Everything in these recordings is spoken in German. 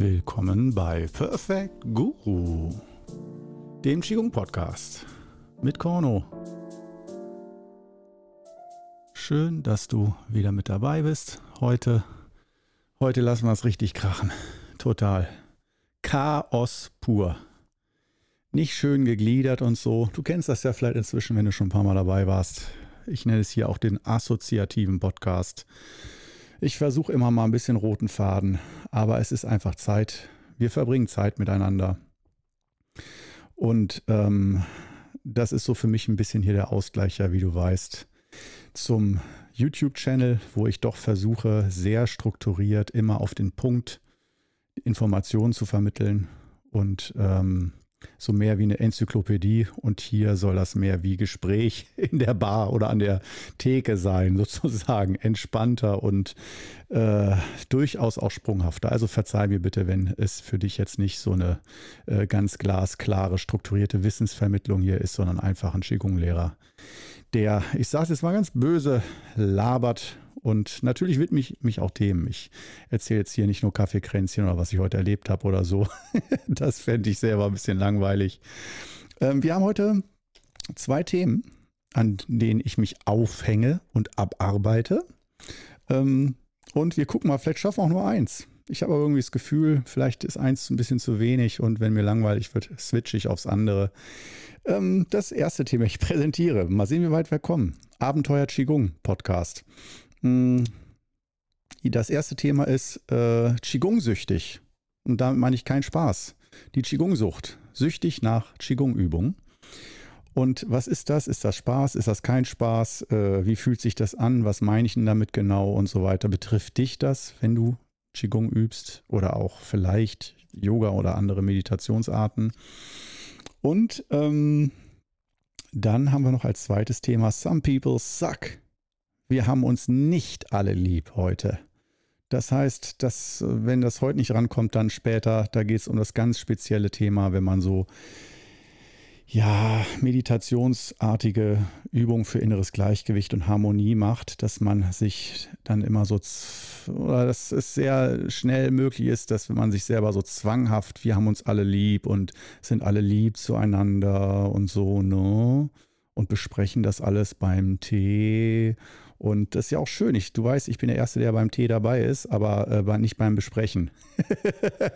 Willkommen bei Perfect Guru, dem Qigong Podcast mit Korno. Schön, dass du wieder mit dabei bist. Heute, heute lassen wir es richtig krachen. Total. Chaos pur. Nicht schön gegliedert und so. Du kennst das ja vielleicht inzwischen, wenn du schon ein paar Mal dabei warst. Ich nenne es hier auch den assoziativen Podcast. Ich versuche immer mal ein bisschen roten Faden, aber es ist einfach Zeit. Wir verbringen Zeit miteinander. Und ähm, das ist so für mich ein bisschen hier der Ausgleicher, wie du weißt, zum YouTube-Channel, wo ich doch versuche, sehr strukturiert immer auf den Punkt Informationen zu vermitteln und ähm, so mehr wie eine Enzyklopädie und hier soll das mehr wie Gespräch in der Bar oder an der Theke sein, sozusagen entspannter und äh, durchaus auch sprunghafter. Also verzeih mir bitte, wenn es für dich jetzt nicht so eine äh, ganz glasklare, strukturierte Wissensvermittlung hier ist, sondern einfach ein Qigong-Lehrer, der, ich sage es jetzt mal ganz böse, labert und natürlich widme ich mich auch Themen. Ich erzähle jetzt hier nicht nur Kaffeekränzchen oder was ich heute erlebt habe oder so. das fände ich selber ein bisschen langweilig. Ähm, wir haben heute zwei Themen, an denen ich mich aufhänge und abarbeite. Ähm, und wir gucken mal, vielleicht schaffen wir auch nur eins. Ich habe aber irgendwie das Gefühl, vielleicht ist eins ein bisschen zu wenig und wenn mir langweilig wird, switche ich aufs andere. Ähm, das erste Thema, ich präsentiere. Mal sehen, wie weit wir kommen. Abenteuer Qigong Podcast. Hm, das erste Thema ist äh, Qigong-süchtig. Und damit meine ich keinen Spaß. Die Qigong-Sucht. Süchtig nach Qigong-Übungen. Und was ist das? Ist das Spaß? Ist das kein Spaß? Äh, wie fühlt sich das an? Was meine ich denn damit genau und so weiter? Betrifft dich das, wenn du Qigong übst oder auch vielleicht Yoga oder andere Meditationsarten? Und ähm, dann haben wir noch als zweites Thema Some People Suck wir haben uns nicht alle lieb heute. Das heißt, dass, wenn das heute nicht rankommt, dann später, da geht es um das ganz spezielle Thema, wenn man so ja, meditationsartige Übungen für inneres Gleichgewicht und Harmonie macht, dass man sich dann immer so, oder dass es sehr schnell möglich ist, dass man sich selber so zwanghaft, wir haben uns alle lieb und sind alle lieb zueinander und so, ne? Und besprechen das alles beim Tee und das ist ja auch schön. Ich, du weißt, ich bin der Erste, der beim Tee dabei ist, aber äh, nicht beim Besprechen.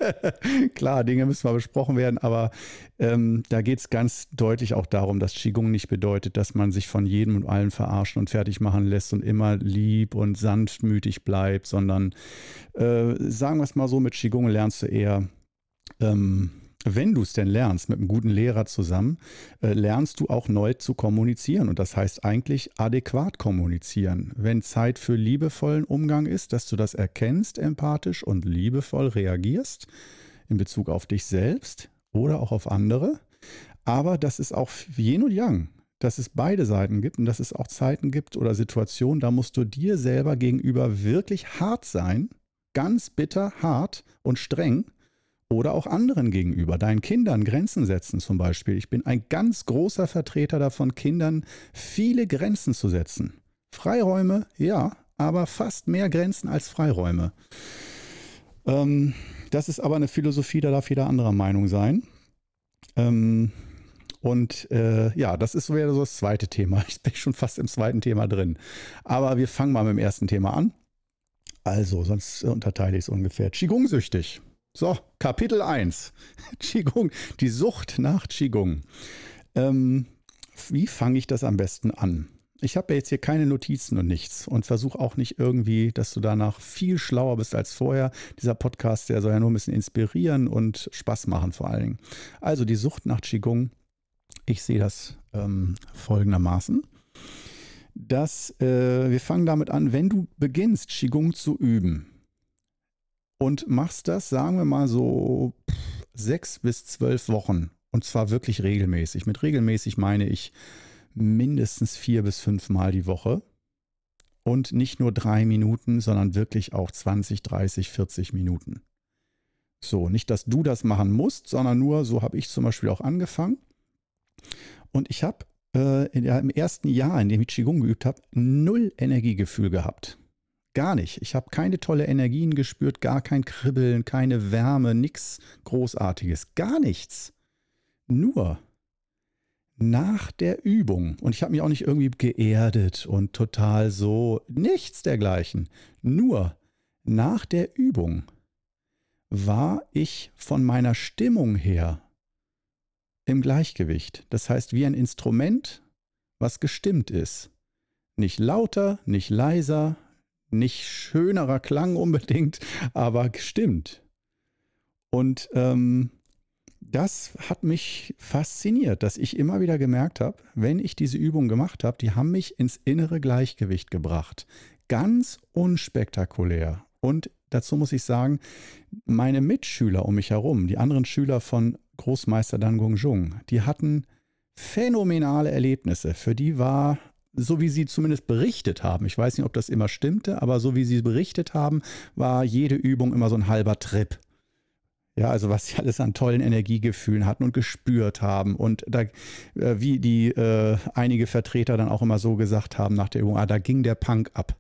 Klar, Dinge müssen mal besprochen werden, aber ähm, da geht es ganz deutlich auch darum, dass Qigong nicht bedeutet, dass man sich von jedem und allen verarschen und fertig machen lässt und immer lieb und sanftmütig bleibt, sondern äh, sagen wir es mal so, mit Qigong lernst du eher. Ähm, wenn du es denn lernst, mit einem guten Lehrer zusammen, äh, lernst du auch neu zu kommunizieren. Und das heißt eigentlich adäquat kommunizieren. Wenn Zeit für liebevollen Umgang ist, dass du das erkennst, empathisch und liebevoll reagierst in Bezug auf dich selbst oder auch auf andere. Aber dass es auch Yin und Yang, dass es beide Seiten gibt und dass es auch Zeiten gibt oder Situationen, da musst du dir selber gegenüber wirklich hart sein, ganz bitter, hart und streng oder auch anderen gegenüber, deinen Kindern Grenzen setzen zum Beispiel. Ich bin ein ganz großer Vertreter davon, Kindern viele Grenzen zu setzen. Freiräume, ja, aber fast mehr Grenzen als Freiräume. Ähm, das ist aber eine Philosophie, da darf jeder anderer Meinung sein. Ähm, und äh, ja, das ist wieder so das zweite Thema. Ich bin schon fast im zweiten Thema drin. Aber wir fangen mal mit dem ersten Thema an. Also, sonst unterteile ich es ungefähr. Qigong-süchtig. So, Kapitel 1. Qigong, die Sucht nach Qigong. Ähm, wie fange ich das am besten an? Ich habe ja jetzt hier keine Notizen und nichts und versuche auch nicht irgendwie, dass du danach viel schlauer bist als vorher. Dieser Podcast, der soll ja nur ein bisschen inspirieren und Spaß machen vor allen Dingen. Also die Sucht nach Qigong. Ich sehe das ähm, folgendermaßen. Dass äh, wir fangen damit an, wenn du beginnst, Qigong zu üben, und machst das, sagen wir mal so sechs bis zwölf Wochen. Und zwar wirklich regelmäßig. Mit regelmäßig meine ich mindestens vier bis fünf Mal die Woche. Und nicht nur drei Minuten, sondern wirklich auch 20, 30, 40 Minuten. So, nicht, dass du das machen musst, sondern nur, so habe ich zum Beispiel auch angefangen. Und ich habe äh, im ersten Jahr, in dem ich Qigong geübt habe, null Energiegefühl gehabt. Gar nicht. Ich habe keine tolle Energien gespürt, gar kein Kribbeln, keine Wärme, nichts Großartiges, gar nichts. Nur nach der Übung, und ich habe mich auch nicht irgendwie geerdet und total so, nichts dergleichen. Nur nach der Übung war ich von meiner Stimmung her im Gleichgewicht. Das heißt, wie ein Instrument, was gestimmt ist. Nicht lauter, nicht leiser, nicht schönerer Klang unbedingt, aber gestimmt. Und ähm, das hat mich fasziniert, dass ich immer wieder gemerkt habe, wenn ich diese Übung gemacht habe, die haben mich ins innere Gleichgewicht gebracht. Ganz unspektakulär. Und dazu muss ich sagen, meine Mitschüler um mich herum, die anderen Schüler von Großmeister Dan Gongzhong, die hatten phänomenale Erlebnisse. Für die war, so wie sie zumindest berichtet haben, ich weiß nicht, ob das immer stimmte, aber so wie sie berichtet haben, war jede Übung immer so ein halber Trip. Ja, also was sie alles an tollen Energiegefühlen hatten und gespürt haben. Und da, äh, wie die äh, einige Vertreter dann auch immer so gesagt haben nach der Übung, ah, da ging der Punk ab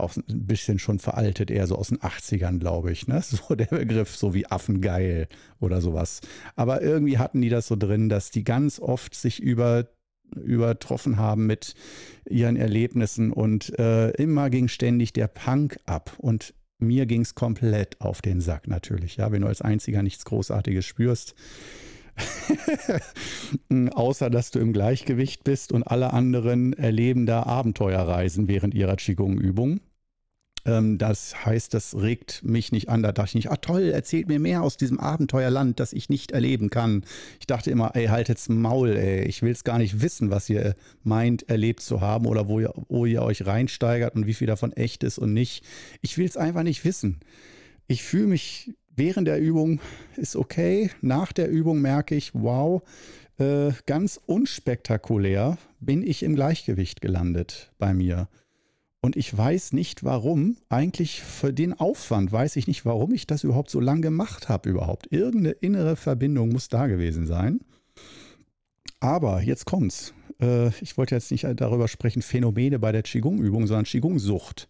auch ein bisschen schon veraltet, eher so aus den 80ern, glaube ich. Ne? So der Begriff, so wie Affengeil oder sowas. Aber irgendwie hatten die das so drin, dass die ganz oft sich über übertroffen haben mit ihren Erlebnissen und äh, immer ging ständig der Punk ab und mir ging es komplett auf den Sack natürlich. Ja, wenn du als Einziger nichts Großartiges spürst, Außer dass du im Gleichgewicht bist und alle anderen erleben da Abenteuerreisen während ihrer Qigong-Übung. Ähm, das heißt, das regt mich nicht an. Da dachte ich nicht, ah toll, erzählt mir mehr aus diesem Abenteuerland, das ich nicht erleben kann. Ich dachte immer, ey, haltet's Maul, ey. Ich will es gar nicht wissen, was ihr meint, erlebt zu haben oder wo ihr, wo ihr euch reinsteigert und wie viel davon echt ist und nicht. Ich will es einfach nicht wissen. Ich fühle mich während der Übung ist okay. Nach der Übung merke ich, wow, äh, ganz unspektakulär bin ich im Gleichgewicht gelandet bei mir. Und ich weiß nicht warum. Eigentlich für den Aufwand weiß ich nicht, warum ich das überhaupt so lange gemacht habe überhaupt. Irgendeine innere Verbindung muss da gewesen sein. Aber jetzt kommt's. Äh, ich wollte jetzt nicht darüber sprechen, Phänomene bei der Qigong-Übung, sondern Qigong-Sucht.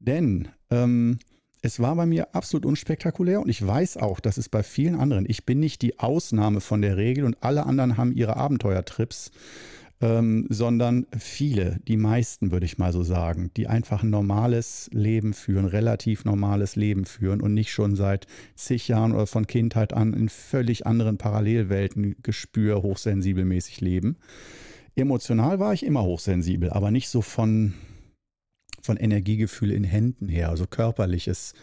Denn ähm, es war bei mir absolut unspektakulär und ich weiß auch, dass es bei vielen anderen, ich bin nicht die Ausnahme von der Regel und alle anderen haben ihre Abenteuertrips, ähm, sondern viele, die meisten würde ich mal so sagen, die einfach ein normales Leben führen, relativ normales Leben führen und nicht schon seit zig Jahren oder von Kindheit an in völlig anderen Parallelwelten gespür, hochsensibelmäßig leben. Emotional war ich immer hochsensibel, aber nicht so von von Energiegefühl in Händen her, also körperliches,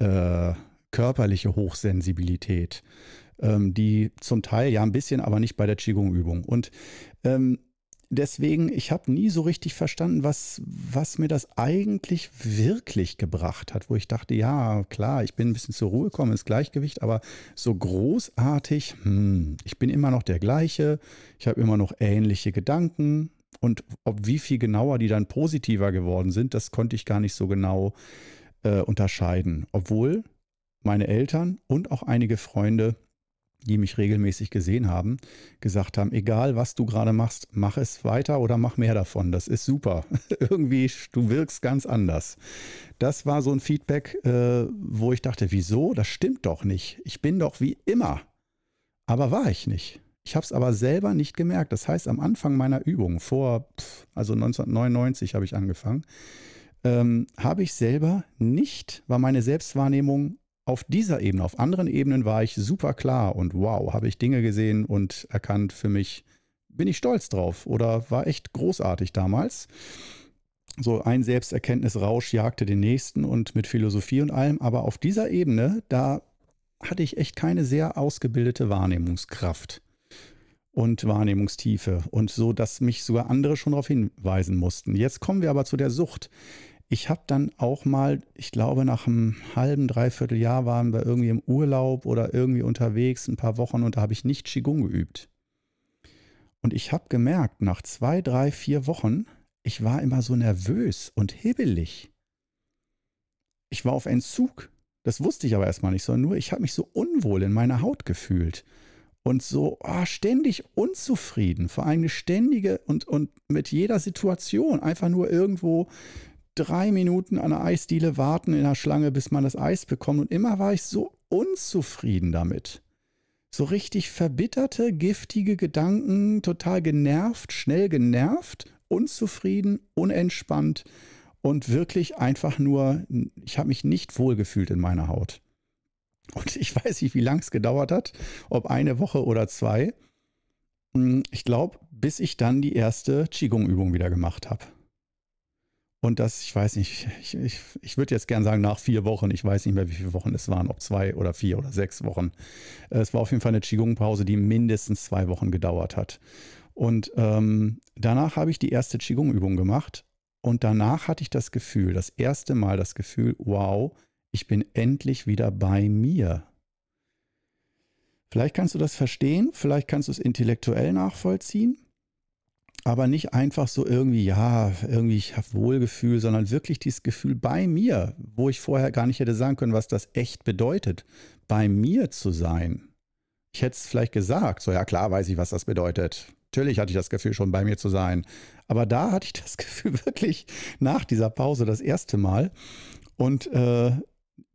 äh, körperliche Hochsensibilität, ähm, die zum Teil ja ein bisschen, aber nicht bei der Qigong-Übung. Und ähm, deswegen, ich habe nie so richtig verstanden, was, was mir das eigentlich wirklich gebracht hat, wo ich dachte, ja, klar, ich bin ein bisschen zur Ruhe gekommen, ins Gleichgewicht, aber so großartig, hm, ich bin immer noch der gleiche, ich habe immer noch ähnliche Gedanken, und ob wie viel genauer die dann positiver geworden sind, das konnte ich gar nicht so genau äh, unterscheiden. Obwohl meine Eltern und auch einige Freunde, die mich regelmäßig gesehen haben, gesagt haben, egal was du gerade machst, mach es weiter oder mach mehr davon. Das ist super. Irgendwie, du wirkst ganz anders. Das war so ein Feedback, äh, wo ich dachte, wieso? Das stimmt doch nicht. Ich bin doch wie immer. Aber war ich nicht. Ich habe es aber selber nicht gemerkt. Das heißt, am Anfang meiner Übung, vor, also 1999 habe ich angefangen, ähm, habe ich selber nicht, war meine Selbstwahrnehmung auf dieser Ebene, auf anderen Ebenen war ich super klar und wow, habe ich Dinge gesehen und erkannt für mich, bin ich stolz drauf oder war echt großartig damals. So ein Selbsterkenntnisrausch jagte den nächsten und mit Philosophie und allem, aber auf dieser Ebene, da hatte ich echt keine sehr ausgebildete Wahrnehmungskraft und Wahrnehmungstiefe und so, dass mich sogar andere schon darauf hinweisen mussten. Jetzt kommen wir aber zu der Sucht. Ich habe dann auch mal, ich glaube, nach einem halben, dreiviertel Jahr waren wir irgendwie im Urlaub oder irgendwie unterwegs, ein paar Wochen und da habe ich nicht Qigong geübt. Und ich habe gemerkt, nach zwei, drei, vier Wochen, ich war immer so nervös und hibbelig. Ich war auf Entzug. Das wusste ich aber erstmal nicht, sondern nur, ich habe mich so unwohl in meiner Haut gefühlt und so oh, ständig unzufrieden, vor allem ständige und, und mit jeder Situation einfach nur irgendwo drei Minuten an der Eisdiele warten in der Schlange, bis man das Eis bekommt. Und immer war ich so unzufrieden damit. So richtig verbitterte, giftige Gedanken, total genervt, schnell genervt, unzufrieden, unentspannt und wirklich einfach nur, ich habe mich nicht wohlgefühlt in meiner Haut. Und ich weiß nicht, wie lange es gedauert hat, ob eine Woche oder zwei. Hm, ich glaube, bis ich dann die erste Qigong-Übung wieder gemacht habe. Und das, ich weiß nicht, ich, ich, ich würde jetzt gern sagen, nach vier Wochen, ich weiß nicht mehr, wie viele Wochen es waren, ob zwei oder vier oder sechs Wochen. Es war auf jeden Fall eine Qigong-Pause, die mindestens zwei Wochen gedauert hat. Und ähm, danach habe ich die erste Qigong-Übung gemacht. Und danach hatte ich das Gefühl, das erste Mal das Gefühl, wow, ich bin endlich wieder bei mir. Vielleicht kannst du das verstehen, vielleicht kannst du es intellektuell nachvollziehen, aber nicht einfach so irgendwie, ja, irgendwie ich habe Wohlgefühl, sondern wirklich dieses Gefühl bei mir, wo ich vorher gar nicht hätte sagen können, was das echt bedeutet, bei mir zu sein. Ich hätte es vielleicht gesagt, so ja klar weiß ich, was das bedeutet. Natürlich hatte ich das Gefühl, schon bei mir zu sein. Aber da hatte ich das Gefühl wirklich nach dieser Pause das erste Mal. Und äh,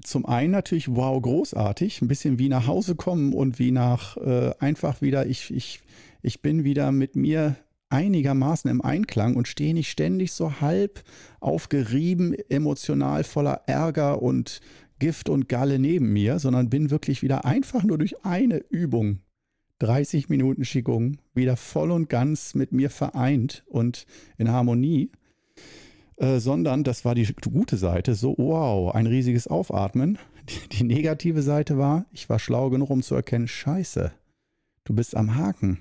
zum einen natürlich, wow, großartig, ein bisschen wie nach Hause kommen und wie nach äh, einfach wieder, ich, ich, ich bin wieder mit mir einigermaßen im Einklang und stehe nicht ständig so halb aufgerieben, emotional voller Ärger und Gift und Galle neben mir, sondern bin wirklich wieder einfach nur durch eine Übung, 30 Minuten Qigong, wieder voll und ganz mit mir vereint und in Harmonie. Äh, sondern das war die gute Seite, so wow, ein riesiges Aufatmen. Die, die negative Seite war, ich war schlau genug, um zu erkennen, scheiße, du bist am Haken.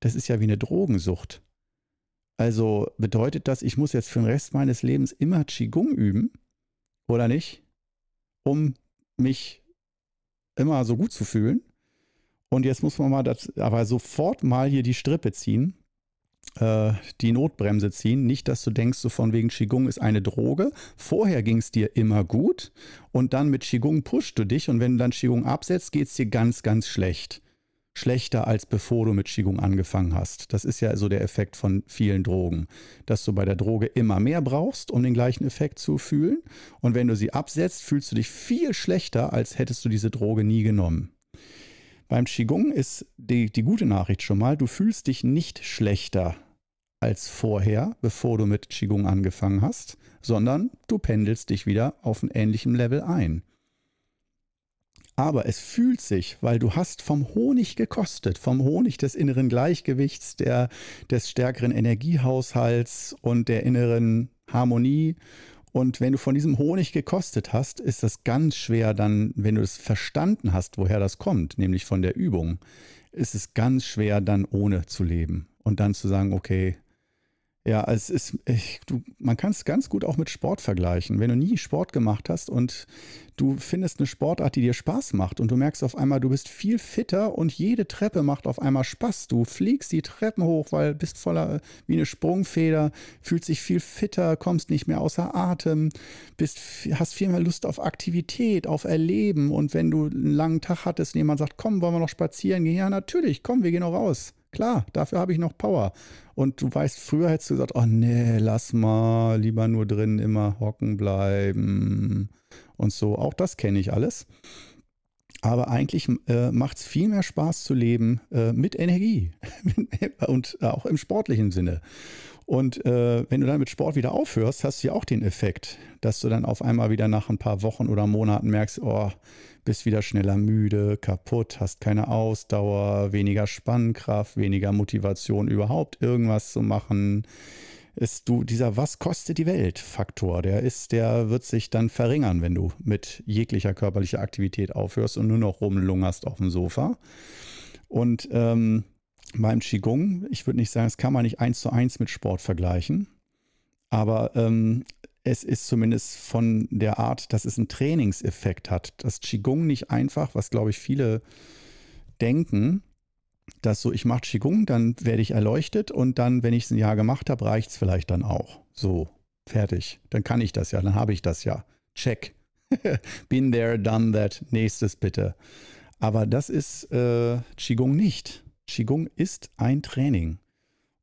Das ist ja wie eine Drogensucht. Also bedeutet das, ich muss jetzt für den Rest meines Lebens immer Qigong üben, oder nicht? Um mich immer so gut zu fühlen. Und jetzt muss man mal das, aber sofort mal hier die Strippe ziehen, äh, die Notbremse ziehen. Nicht, dass du denkst, so von wegen Qigong ist eine Droge. Vorher ging es dir immer gut und dann mit Qigong pushst du dich und wenn du dann Qigong absetzt, geht es dir ganz, ganz schlecht schlechter, als bevor du mit Qigong angefangen hast. Das ist ja so der Effekt von vielen Drogen, dass du bei der Droge immer mehr brauchst, um den gleichen Effekt zu fühlen. Und wenn du sie absetzt, fühlst du dich viel schlechter, als hättest du diese Droge nie genommen. Beim Qigong ist die, die gute Nachricht schon mal, du fühlst dich nicht schlechter als vorher, bevor du mit Qigong angefangen hast, sondern du pendelst dich wieder auf ein ähnlichem Level ein. Aber es fühlt sich, weil du hast vom Honig gekostet, vom Honig des inneren Gleichgewichts, der, des stärkeren Energiehaushalts und der inneren Harmonie. Und wenn du von diesem Honig gekostet hast, ist das ganz schwer dann, wenn du es verstanden hast, woher das kommt, nämlich von der Übung, ist es ganz schwer dann ohne zu leben und dann zu sagen, okay, ja, es ist, ich, du, man kann es ganz gut auch mit Sport vergleichen. Wenn du nie Sport gemacht hast und du findest eine Sportart, die dir Spaß macht und du merkst auf einmal, du bist viel fitter und jede Treppe macht auf einmal Spaß. Du fliegst die Treppen hoch, weil bist voller wie eine Sprungfeder, fühlst dich viel fitter, kommst nicht mehr außer Atem, bist, hast viel mehr Lust auf Aktivität, auf Erleben und wenn du einen langen Tag hattest und jemand sagt, komm, wollen wir noch spazieren gehen? Ja, natürlich, komm, wir gehen noch raus. Klar, dafür habe ich noch Power. Und du weißt, früher hättest du gesagt, oh nee, lass mal, lieber nur drin immer hocken bleiben und so. Auch das kenne ich alles. Aber eigentlich äh, macht es viel mehr Spaß zu leben äh, mit Energie und auch im sportlichen Sinne. Und äh, wenn du dann mit Sport wieder aufhörst, hast du ja auch den Effekt, dass du dann auf einmal wieder nach ein paar Wochen oder Monaten merkst, oh, bist wieder schneller müde, kaputt, hast keine Ausdauer, weniger Spannkraft, weniger Motivation überhaupt irgendwas zu machen. Ist du dieser was kostet die Welt Faktor, der ist, der wird sich dann verringern, wenn du mit jeglicher körperlicher Aktivität aufhörst und nur noch rumlungerst auf dem Sofa. Und ähm, beim Qigong, ich würde nicht sagen, das kann man nicht eins zu eins mit Sport vergleichen, aber ähm, es ist zumindest von der Art, dass es einen Trainingseffekt hat. Das Qigong nicht einfach, was glaube ich viele denken, dass so, ich mache Qigong, dann werde ich erleuchtet und dann, wenn ich es ein Jahr gemacht habe, reicht es vielleicht dann auch. So, fertig. Dann kann ich das ja, dann habe ich das ja. Check. Been there, done that. Nächstes bitte. Aber das ist äh, Qigong nicht. Qigong ist ein Training.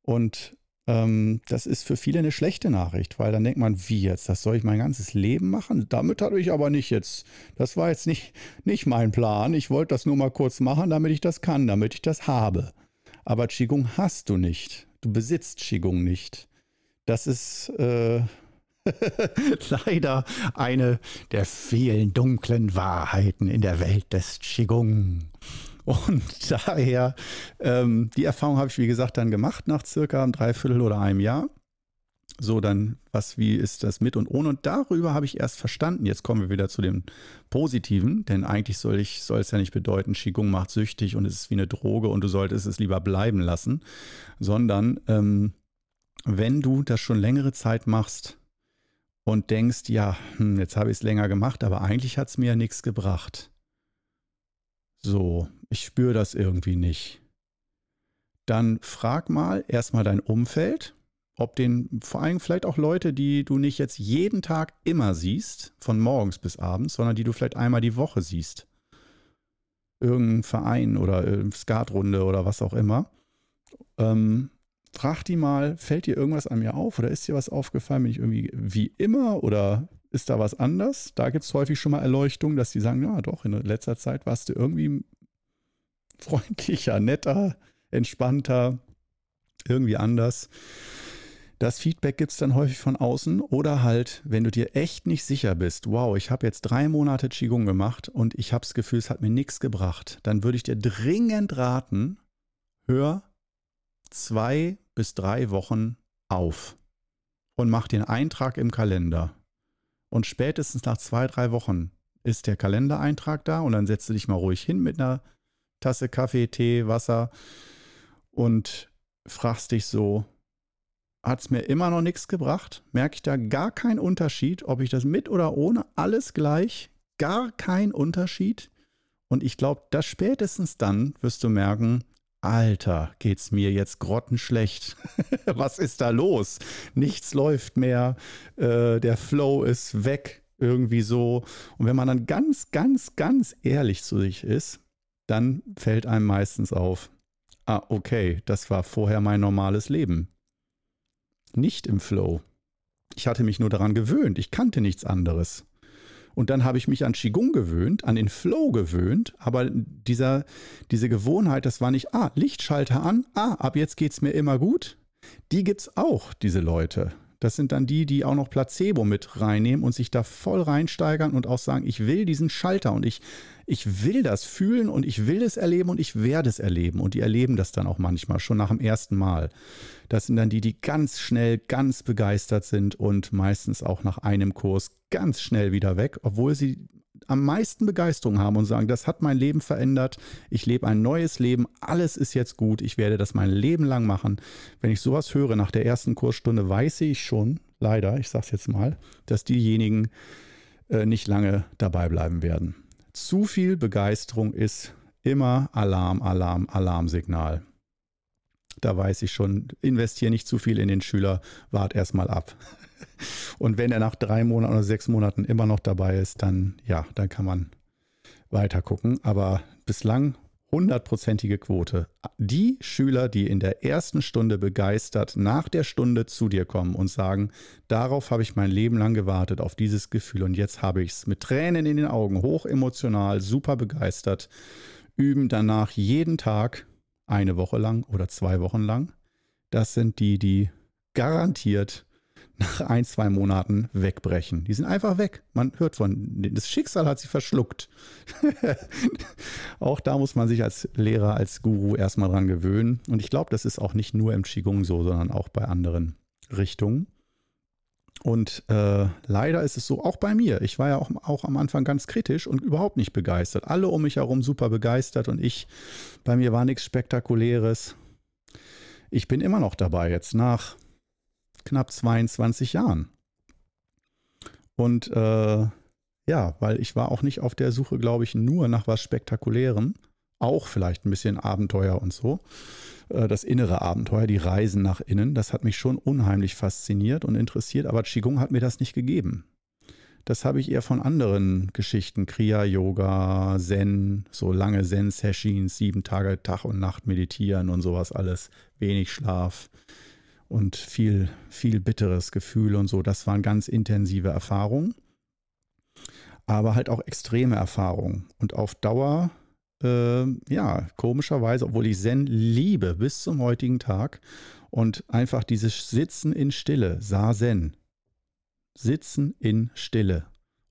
Und ähm, das ist für viele eine schlechte Nachricht, weil dann denkt man, wie jetzt, das soll ich mein ganzes Leben machen? Damit hatte ich aber nicht jetzt, das war jetzt nicht, nicht mein Plan. Ich wollte das nur mal kurz machen, damit ich das kann, damit ich das habe. Aber Qigong hast du nicht. Du besitzt Qigong nicht. Das ist äh, leider eine der vielen dunklen Wahrheiten in der Welt des Qigong. Und daher, ähm, die Erfahrung habe ich, wie gesagt, dann gemacht nach circa einem Dreiviertel oder einem Jahr. So, dann, was, wie ist das mit und ohne? Und darüber habe ich erst verstanden. Jetzt kommen wir wieder zu dem Positiven, denn eigentlich soll, ich, soll es ja nicht bedeuten, Qigong macht süchtig und es ist wie eine Droge und du solltest es lieber bleiben lassen, sondern ähm, wenn du das schon längere Zeit machst und denkst, ja, hm, jetzt habe ich es länger gemacht, aber eigentlich hat es mir ja nichts gebracht. So, ich spüre das irgendwie nicht. Dann frag mal erstmal dein Umfeld, ob den, vor allem vielleicht auch Leute, die du nicht jetzt jeden Tag immer siehst, von morgens bis abends, sondern die du vielleicht einmal die Woche siehst. Irgendein Verein oder Skatrunde oder was auch immer. Ähm, frag die mal, fällt dir irgendwas an mir auf oder ist dir was aufgefallen? Bin ich irgendwie wie immer oder ist da was anders? Da gibt es häufig schon mal Erleuchtung, dass die sagen, ja doch, in letzter Zeit warst du irgendwie freundlicher, netter, entspannter, irgendwie anders. Das Feedback gibt es dann häufig von außen oder halt, wenn du dir echt nicht sicher bist, wow, ich habe jetzt drei Monate Qigong gemacht und ich habe das Gefühl, es hat mir nichts gebracht, dann würde ich dir dringend raten, hör zwei bis drei Wochen auf und mach den Eintrag im Kalender. Und spätestens nach zwei, drei Wochen ist der Kalendereintrag da und dann setzt du dich mal ruhig hin mit einer Tasse Kaffee, Tee, Wasser und fragst dich so, hat es mir immer noch nichts gebracht? Merke ich da gar keinen Unterschied, ob ich das mit oder ohne, alles gleich, gar kein Unterschied. Und ich glaube, dass spätestens dann wirst du merken, Alter, geht's mir jetzt grottenschlecht. Was ist da los? Nichts läuft mehr, äh, der Flow ist weg, irgendwie so. Und wenn man dann ganz, ganz, ganz ehrlich zu sich ist, dann fällt einem meistens auf, ah, okay, das war vorher mein normales Leben. Nicht im Flow. Ich hatte mich nur daran gewöhnt, ich kannte nichts anderes. Und dann habe ich mich an Qigong gewöhnt, an den Flow gewöhnt, aber dieser, diese Gewohnheit, das war nicht, ah, Lichtschalter an, ah, ab jetzt geht es mir immer gut. Die gibt es auch, diese Leute. Das sind dann die, die auch noch Placebo mit reinnehmen und sich da voll reinsteigern und auch sagen, ich will diesen Schalter und ich, ich will das fühlen und ich will es erleben und ich werde es erleben. Und die erleben das dann auch manchmal schon nach dem ersten Mal. Das sind dann die, die ganz schnell, ganz begeistert sind und meistens auch nach einem Kurs ganz schnell wieder weg, obwohl sie am meisten Begeisterung haben und sagen, das hat mein Leben verändert, ich lebe ein neues Leben, alles ist jetzt gut, ich werde das mein Leben lang machen. Wenn ich sowas höre nach der ersten Kursstunde, weiß ich schon, leider, ich sage es jetzt mal, dass diejenigen äh, nicht lange dabei bleiben werden. Zu viel Begeisterung ist immer Alarm, Alarm, Alarmsignal. Da weiß ich schon, investiere nicht zu viel in den Schüler, wart erstmal ab. Und wenn er nach drei Monaten oder sechs Monaten immer noch dabei ist, dann ja, dann kann man weiter gucken. Aber bislang hundertprozentige Quote. Die Schüler, die in der ersten Stunde begeistert nach der Stunde zu dir kommen und sagen, darauf habe ich mein Leben lang gewartet, auf dieses Gefühl und jetzt habe ich es mit Tränen in den Augen, hoch emotional, super begeistert, üben danach jeden Tag eine Woche lang oder zwei Wochen lang. Das sind die, die garantiert nach ein, zwei Monaten wegbrechen. Die sind einfach weg. Man hört von, das Schicksal hat sie verschluckt. auch da muss man sich als Lehrer, als Guru erstmal dran gewöhnen. Und ich glaube, das ist auch nicht nur im Qigong so, sondern auch bei anderen Richtungen. Und äh, leider ist es so, auch bei mir. Ich war ja auch, auch am Anfang ganz kritisch und überhaupt nicht begeistert. Alle um mich herum super begeistert und ich, bei mir war nichts Spektakuläres. Ich bin immer noch dabei jetzt nach knapp 22 Jahren. Und äh, ja, weil ich war auch nicht auf der Suche, glaube ich, nur nach was Spektakulärem. Auch vielleicht ein bisschen Abenteuer und so. Äh, das innere Abenteuer, die Reisen nach innen, das hat mich schon unheimlich fasziniert und interessiert, aber Qigong hat mir das nicht gegeben. Das habe ich eher von anderen Geschichten, Kriya-Yoga, Zen, so lange Zen-Sessions, sieben Tage Tag und Nacht meditieren und sowas alles, wenig Schlaf und viel, viel bitteres Gefühl und so. Das waren ganz intensive Erfahrungen, aber halt auch extreme Erfahrungen. Und auf Dauer, äh, ja, komischerweise, obwohl ich Zen liebe bis zum heutigen Tag und einfach dieses Sitzen in Stille, Sazen, Sitzen in Stille,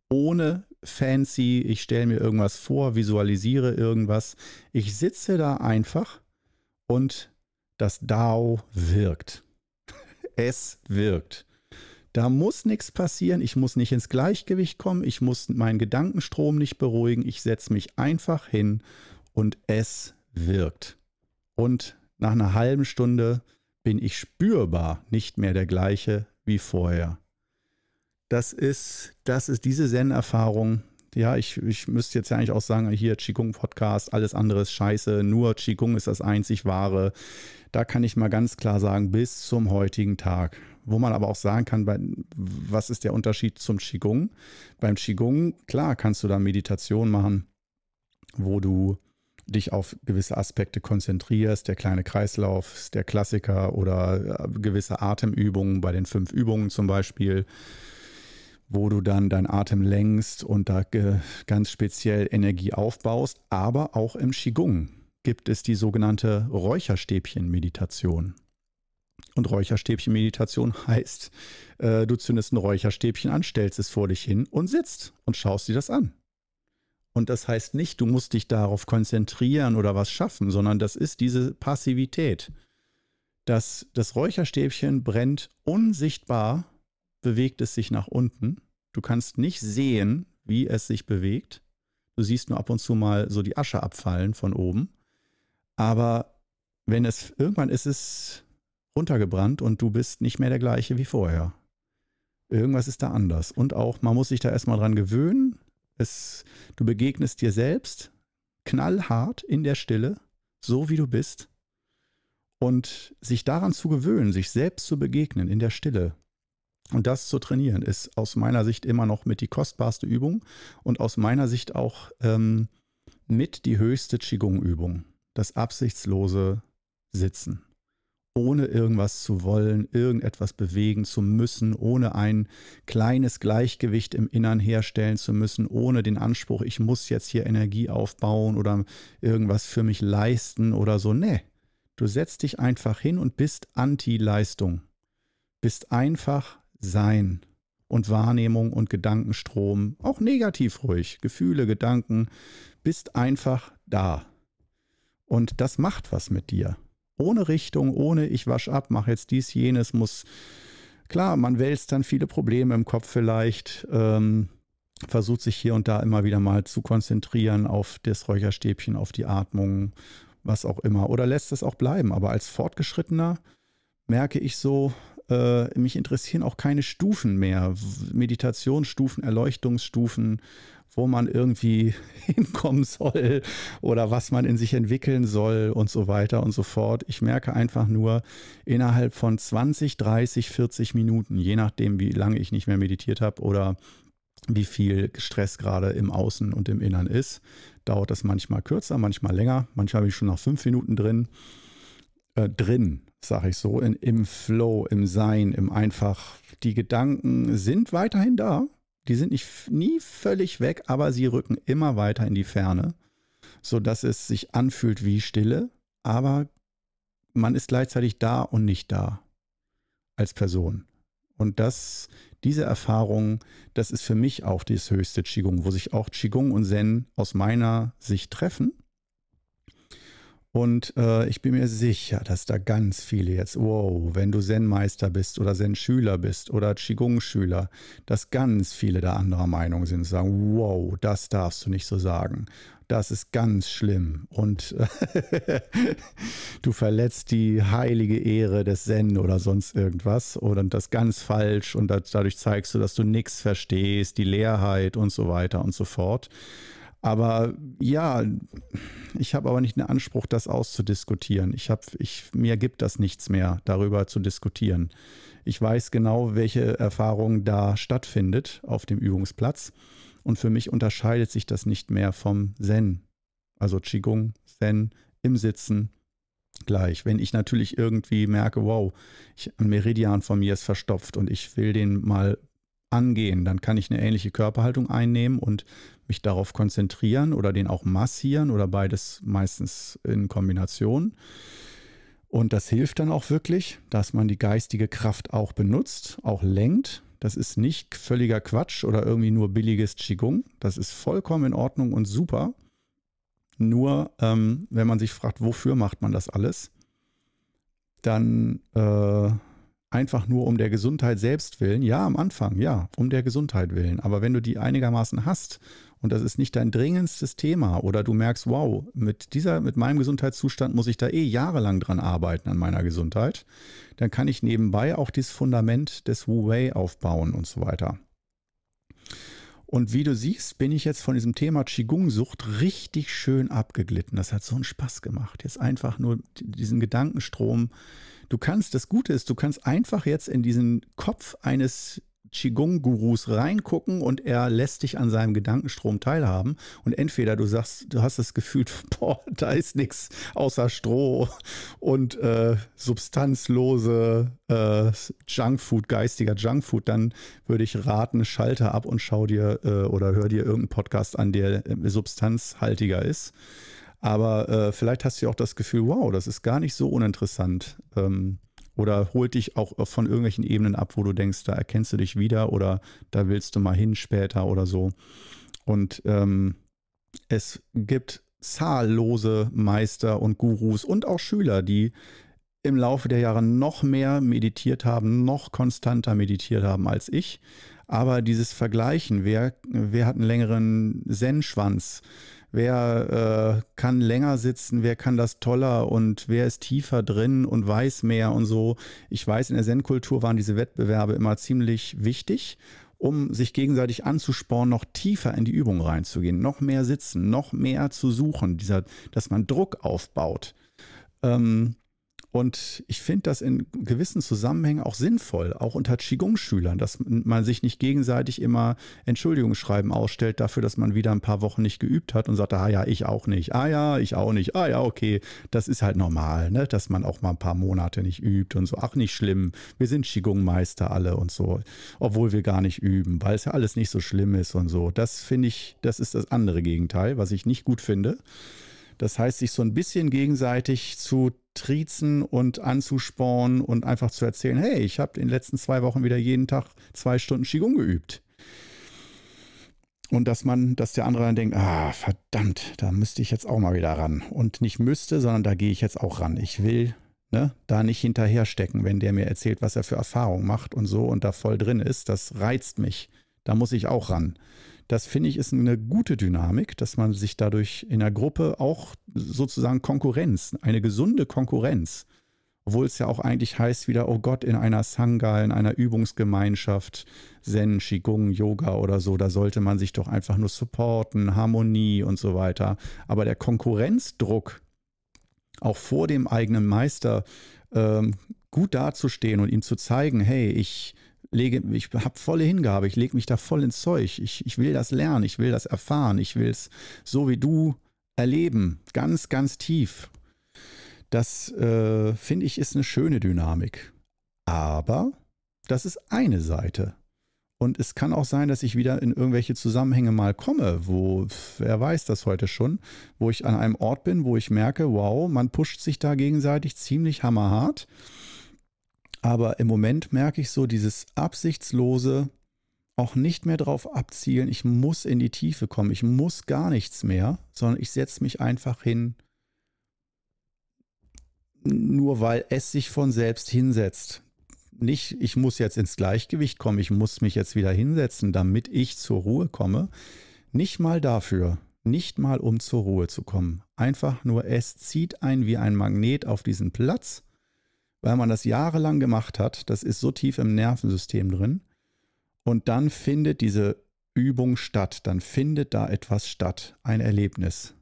ohne fancy, ich stelle mir irgendwas vor, visualisiere irgendwas. Ich sitze da einfach und das Dao wirkt. Es wirkt. Da muss nichts passieren, ich muss nicht ins Gleichgewicht kommen, ich muss meinen Gedankenstrom nicht beruhigen, ich setze mich einfach hin und es wirkt. Und nach einer halben Stunde bin ich spürbar nicht mehr der gleiche wie vorher. Das ist, das ist diese Zen-Erfahrung. Ja, ich, ich müsste jetzt ja eigentlich auch sagen, hier Qigong-Podcast, alles andere ist scheiße, nur Qigong ist das einzig wahre. Da kann ich mal ganz klar sagen, bis zum heutigen Tag. Wo man aber auch sagen kann, bei, was ist der Unterschied zum Qigong? Beim Qigong, klar, kannst du da Meditation machen, wo du dich auf gewisse Aspekte konzentrierst. Der kleine Kreislauf ist der Klassiker oder äh, gewisse Atemübungen bei den fünf Übungen zum Beispiel wo du dann deinen Atem lenkst und da ganz speziell Energie aufbaust. Aber auch im Qigong gibt es die sogenannte Räucherstäbchen-Meditation. Und Räucherstäbchen-Meditation heißt, äh, du zündest ein Räucherstäbchen an, stellst es vor dich hin und sitzt und schaust dir das an. Und das heißt nicht, du musst dich darauf konzentrieren oder was schaffen, sondern das ist diese Passivität. Das, das Räucherstäbchen brennt unsichtbar bewegt es sich nach unten. Du kannst nicht sehen, wie es sich bewegt. Du siehst nur ab und zu mal so die Asche abfallen von oben. Aber wenn es irgendwann ist es runtergebrannt und du bist nicht mehr der gleiche wie vorher. Irgendwas ist da anders. Und auch, man muss sich da erstmal dran gewöhnen. Es, du begegnest dir selbst knallhart in der Stille, so wie du bist. Und sich daran zu gewöhnen, sich selbst zu begegnen in der Stille, und das zu trainieren ist aus meiner Sicht immer noch mit die kostbarste Übung und aus meiner Sicht auch ähm, mit die höchste Qigong-Übung. Das absichtslose Sitzen. Ohne irgendwas zu wollen, irgendetwas bewegen zu müssen, ohne ein kleines Gleichgewicht im Innern herstellen zu müssen, ohne den Anspruch, ich muss jetzt hier Energie aufbauen oder irgendwas für mich leisten oder so. Nee, du setzt dich einfach hin und bist Anti-Leistung. Bist einfach sein und Wahrnehmung und Gedankenstrom, auch negativ ruhig, Gefühle, Gedanken, bist einfach da. Und das macht was mit dir. Ohne Richtung, ohne ich wasch ab, mach jetzt dies, jenes, muss. Klar, man wälzt dann viele Probleme im Kopf vielleicht, ähm, versucht sich hier und da immer wieder mal zu konzentrieren auf das Räucherstäbchen, auf die Atmung, was auch immer. Oder lässt es auch bleiben. Aber als Fortgeschrittener merke ich so, äh, mich interessieren auch keine Stufen mehr, Meditationsstufen, Erleuchtungsstufen, wo man irgendwie hinkommen soll oder was man in sich entwickeln soll und so weiter und so fort. Ich merke einfach nur innerhalb von 20, 30, 40 Minuten, je nachdem, wie lange ich nicht mehr meditiert habe oder wie viel Stress gerade im Außen und im Innern ist, dauert das manchmal kürzer, manchmal länger. Manchmal bin ich schon nach fünf Minuten drin. Äh, drin, sage ich so, in, im Flow, im Sein, im einfach. Die Gedanken sind weiterhin da. Die sind nicht, nie völlig weg, aber sie rücken immer weiter in die Ferne, sodass es sich anfühlt wie Stille, aber man ist gleichzeitig da und nicht da als Person. Und das, diese Erfahrung, das ist für mich auch das höchste Qigong, wo sich auch Qigong und Zen aus meiner Sicht treffen und äh, ich bin mir sicher, dass da ganz viele jetzt, wow, wenn du Zen-Meister bist oder Zen-Schüler bist oder Qigong-Schüler, dass ganz viele da anderer Meinung sind und sagen, wow, das darfst du nicht so sagen. Das ist ganz schlimm und du verletzt die heilige Ehre des Zen oder sonst irgendwas oder das ganz falsch und dadurch zeigst du, dass du nichts verstehst, die Leerheit und so weiter und so fort. Aber ja, ich habe aber nicht den Anspruch, das auszudiskutieren. Ich habe, ich, mir gibt das nichts mehr, darüber zu diskutieren. Ich weiß genau, welche Erfahrung da stattfindet auf dem Übungsplatz. Und für mich unterscheidet sich das nicht mehr vom Zen. Also Qigong, Zen im Sitzen, gleich. Wenn ich natürlich irgendwie merke, wow, ich, ein Meridian von mir ist verstopft und ich will den mal angehen, dann kann ich eine ähnliche Körperhaltung einnehmen und mich darauf konzentrieren oder den auch massieren oder beides meistens in Kombination. Und das hilft dann auch wirklich, dass man die geistige Kraft auch benutzt, auch lenkt. Das ist nicht völliger Quatsch oder irgendwie nur billiges Qigong. Das ist vollkommen in Ordnung und super. Nur, ähm, wenn man sich fragt, wofür macht man das alles, dann äh, einfach nur um der Gesundheit selbst willen. Ja, am Anfang, ja, um der Gesundheit willen. Aber wenn du die einigermaßen hast und das ist nicht dein dringendstes Thema oder du merkst, wow, mit dieser, mit meinem Gesundheitszustand muss ich da eh jahrelang dran arbeiten an meiner Gesundheit, dann kann ich nebenbei auch dieses Fundament des Wu Wei aufbauen und so weiter. Und wie du siehst, bin ich jetzt von diesem Thema Qigong-Sucht richtig schön abgeglitten. Das hat so einen Spaß gemacht. Jetzt einfach nur diesen Gedankenstrom. Du kannst, das Gute ist, du kannst einfach jetzt in diesen Kopf eines Qigong-Gurus reingucken und er lässt dich an seinem Gedankenstrom teilhaben. Und entweder du sagst, du hast das Gefühl, boah, da ist nichts außer Stroh und äh, substanzlose äh, Junkfood, geistiger Junkfood, dann würde ich raten, schalte ab und schau dir äh, oder hör dir irgendeinen Podcast an, der äh, substanzhaltiger ist. Aber äh, vielleicht hast du auch das Gefühl, wow, das ist gar nicht so uninteressant. Ähm, oder holt dich auch von irgendwelchen Ebenen ab, wo du denkst, da erkennst du dich wieder oder da willst du mal hin später oder so. Und ähm, es gibt zahllose Meister und Gurus und auch Schüler, die im Laufe der Jahre noch mehr meditiert haben, noch konstanter meditiert haben als ich. Aber dieses Vergleichen, wer, wer hat einen längeren Zen-Schwanz, wer äh, kann länger sitzen, wer kann das toller und wer ist tiefer drin und weiß mehr und so. Ich weiß, in der Zen-Kultur waren diese Wettbewerbe immer ziemlich wichtig, um sich gegenseitig anzuspornen, noch tiefer in die Übung reinzugehen, noch mehr sitzen, noch mehr zu suchen, dieser, dass man Druck aufbaut. Ähm, und ich finde das in gewissen Zusammenhängen auch sinnvoll, auch unter Qigong-Schülern, dass man sich nicht gegenseitig immer Entschuldigungsschreiben ausstellt dafür, dass man wieder ein paar Wochen nicht geübt hat und sagt, ah ja, ich auch nicht, ah ja, ich auch nicht, ah ja, okay, das ist halt normal, ne? dass man auch mal ein paar Monate nicht übt und so, ach nicht schlimm, wir sind Qigong-Meister alle und so, obwohl wir gar nicht üben, weil es ja alles nicht so schlimm ist und so. Das finde ich, das ist das andere Gegenteil, was ich nicht gut finde. Das heißt, sich so ein bisschen gegenseitig zu triezen und anzuspornen und einfach zu erzählen, hey, ich habe in den letzten zwei Wochen wieder jeden Tag zwei Stunden Qigong geübt. Und dass man, dass der andere dann denkt, ah, verdammt, da müsste ich jetzt auch mal wieder ran. Und nicht müsste, sondern da gehe ich jetzt auch ran. Ich will ne, da nicht hinterherstecken, wenn der mir erzählt, was er für Erfahrungen macht und so und da voll drin ist. Das reizt mich. Da muss ich auch ran. Das finde ich ist eine gute Dynamik, dass man sich dadurch in der Gruppe auch sozusagen Konkurrenz, eine gesunde Konkurrenz, obwohl es ja auch eigentlich heißt wieder, oh Gott, in einer Sangha, in einer Übungsgemeinschaft, Zen, Qigong, Yoga oder so, da sollte man sich doch einfach nur supporten, Harmonie und so weiter. Aber der Konkurrenzdruck, auch vor dem eigenen Meister ähm, gut dazustehen und ihm zu zeigen, hey, ich lege, ich habe volle Hingabe, ich lege mich da voll ins Zeug. Ich, ich will das lernen, ich will das erfahren, ich will es so wie du erleben, ganz, ganz tief. Das äh, finde ich ist eine schöne Dynamik. Aber das ist eine Seite. Und es kann auch sein, dass ich wieder in irgendwelche Zusammenhänge mal komme, wo, wer weiß das heute schon, wo ich an einem Ort bin, wo ich merke, wow, man pusht sich da gegenseitig ziemlich hammerhart. Aber im Moment merke ich so dieses absichtslose, auch nicht mehr darauf abzielen, ich muss in die Tiefe kommen, ich muss gar nichts mehr, sondern ich setze mich einfach hin, nur weil es sich von selbst hinsetzt. Nicht, ich muss jetzt ins Gleichgewicht kommen, ich muss mich jetzt wieder hinsetzen, damit ich zur Ruhe komme. Nicht mal dafür, nicht mal um zur Ruhe zu kommen. Einfach nur, es zieht ein wie ein Magnet auf diesen Platz weil man das jahrelang gemacht hat. Das ist so tief im Nervensystem drin. Und dann findet diese Übung statt. Dann findet da etwas statt, ein Erlebnis.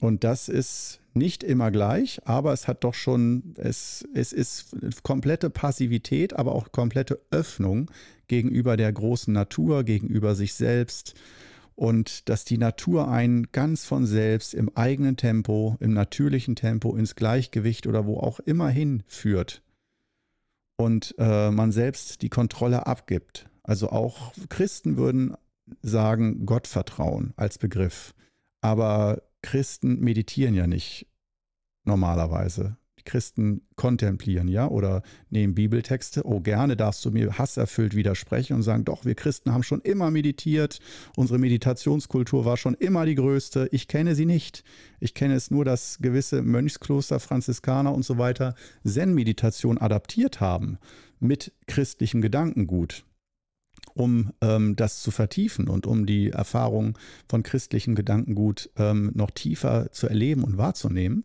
Und das ist nicht immer gleich, aber es hat doch schon, es, es ist komplette Passivität, aber auch komplette Öffnung gegenüber der großen Natur, gegenüber sich selbst und dass die Natur einen ganz von selbst im eigenen Tempo, im natürlichen Tempo ins Gleichgewicht oder wo auch immer hinführt und äh, man selbst die Kontrolle abgibt. Also auch Christen würden sagen Gottvertrauen als Begriff, aber Christen meditieren ja nicht normalerweise. Christen kontemplieren, ja, oder nehmen Bibeltexte. Oh, gerne darfst du mir hasserfüllt widersprechen und sagen, doch, wir Christen haben schon immer meditiert. Unsere Meditationskultur war schon immer die größte. Ich kenne sie nicht. Ich kenne es nur, dass gewisse Mönchskloster, Franziskaner und so weiter Zen-Meditation adaptiert haben mit christlichem Gedankengut um ähm, das zu vertiefen und um die Erfahrung von christlichem Gedankengut ähm, noch tiefer zu erleben und wahrzunehmen.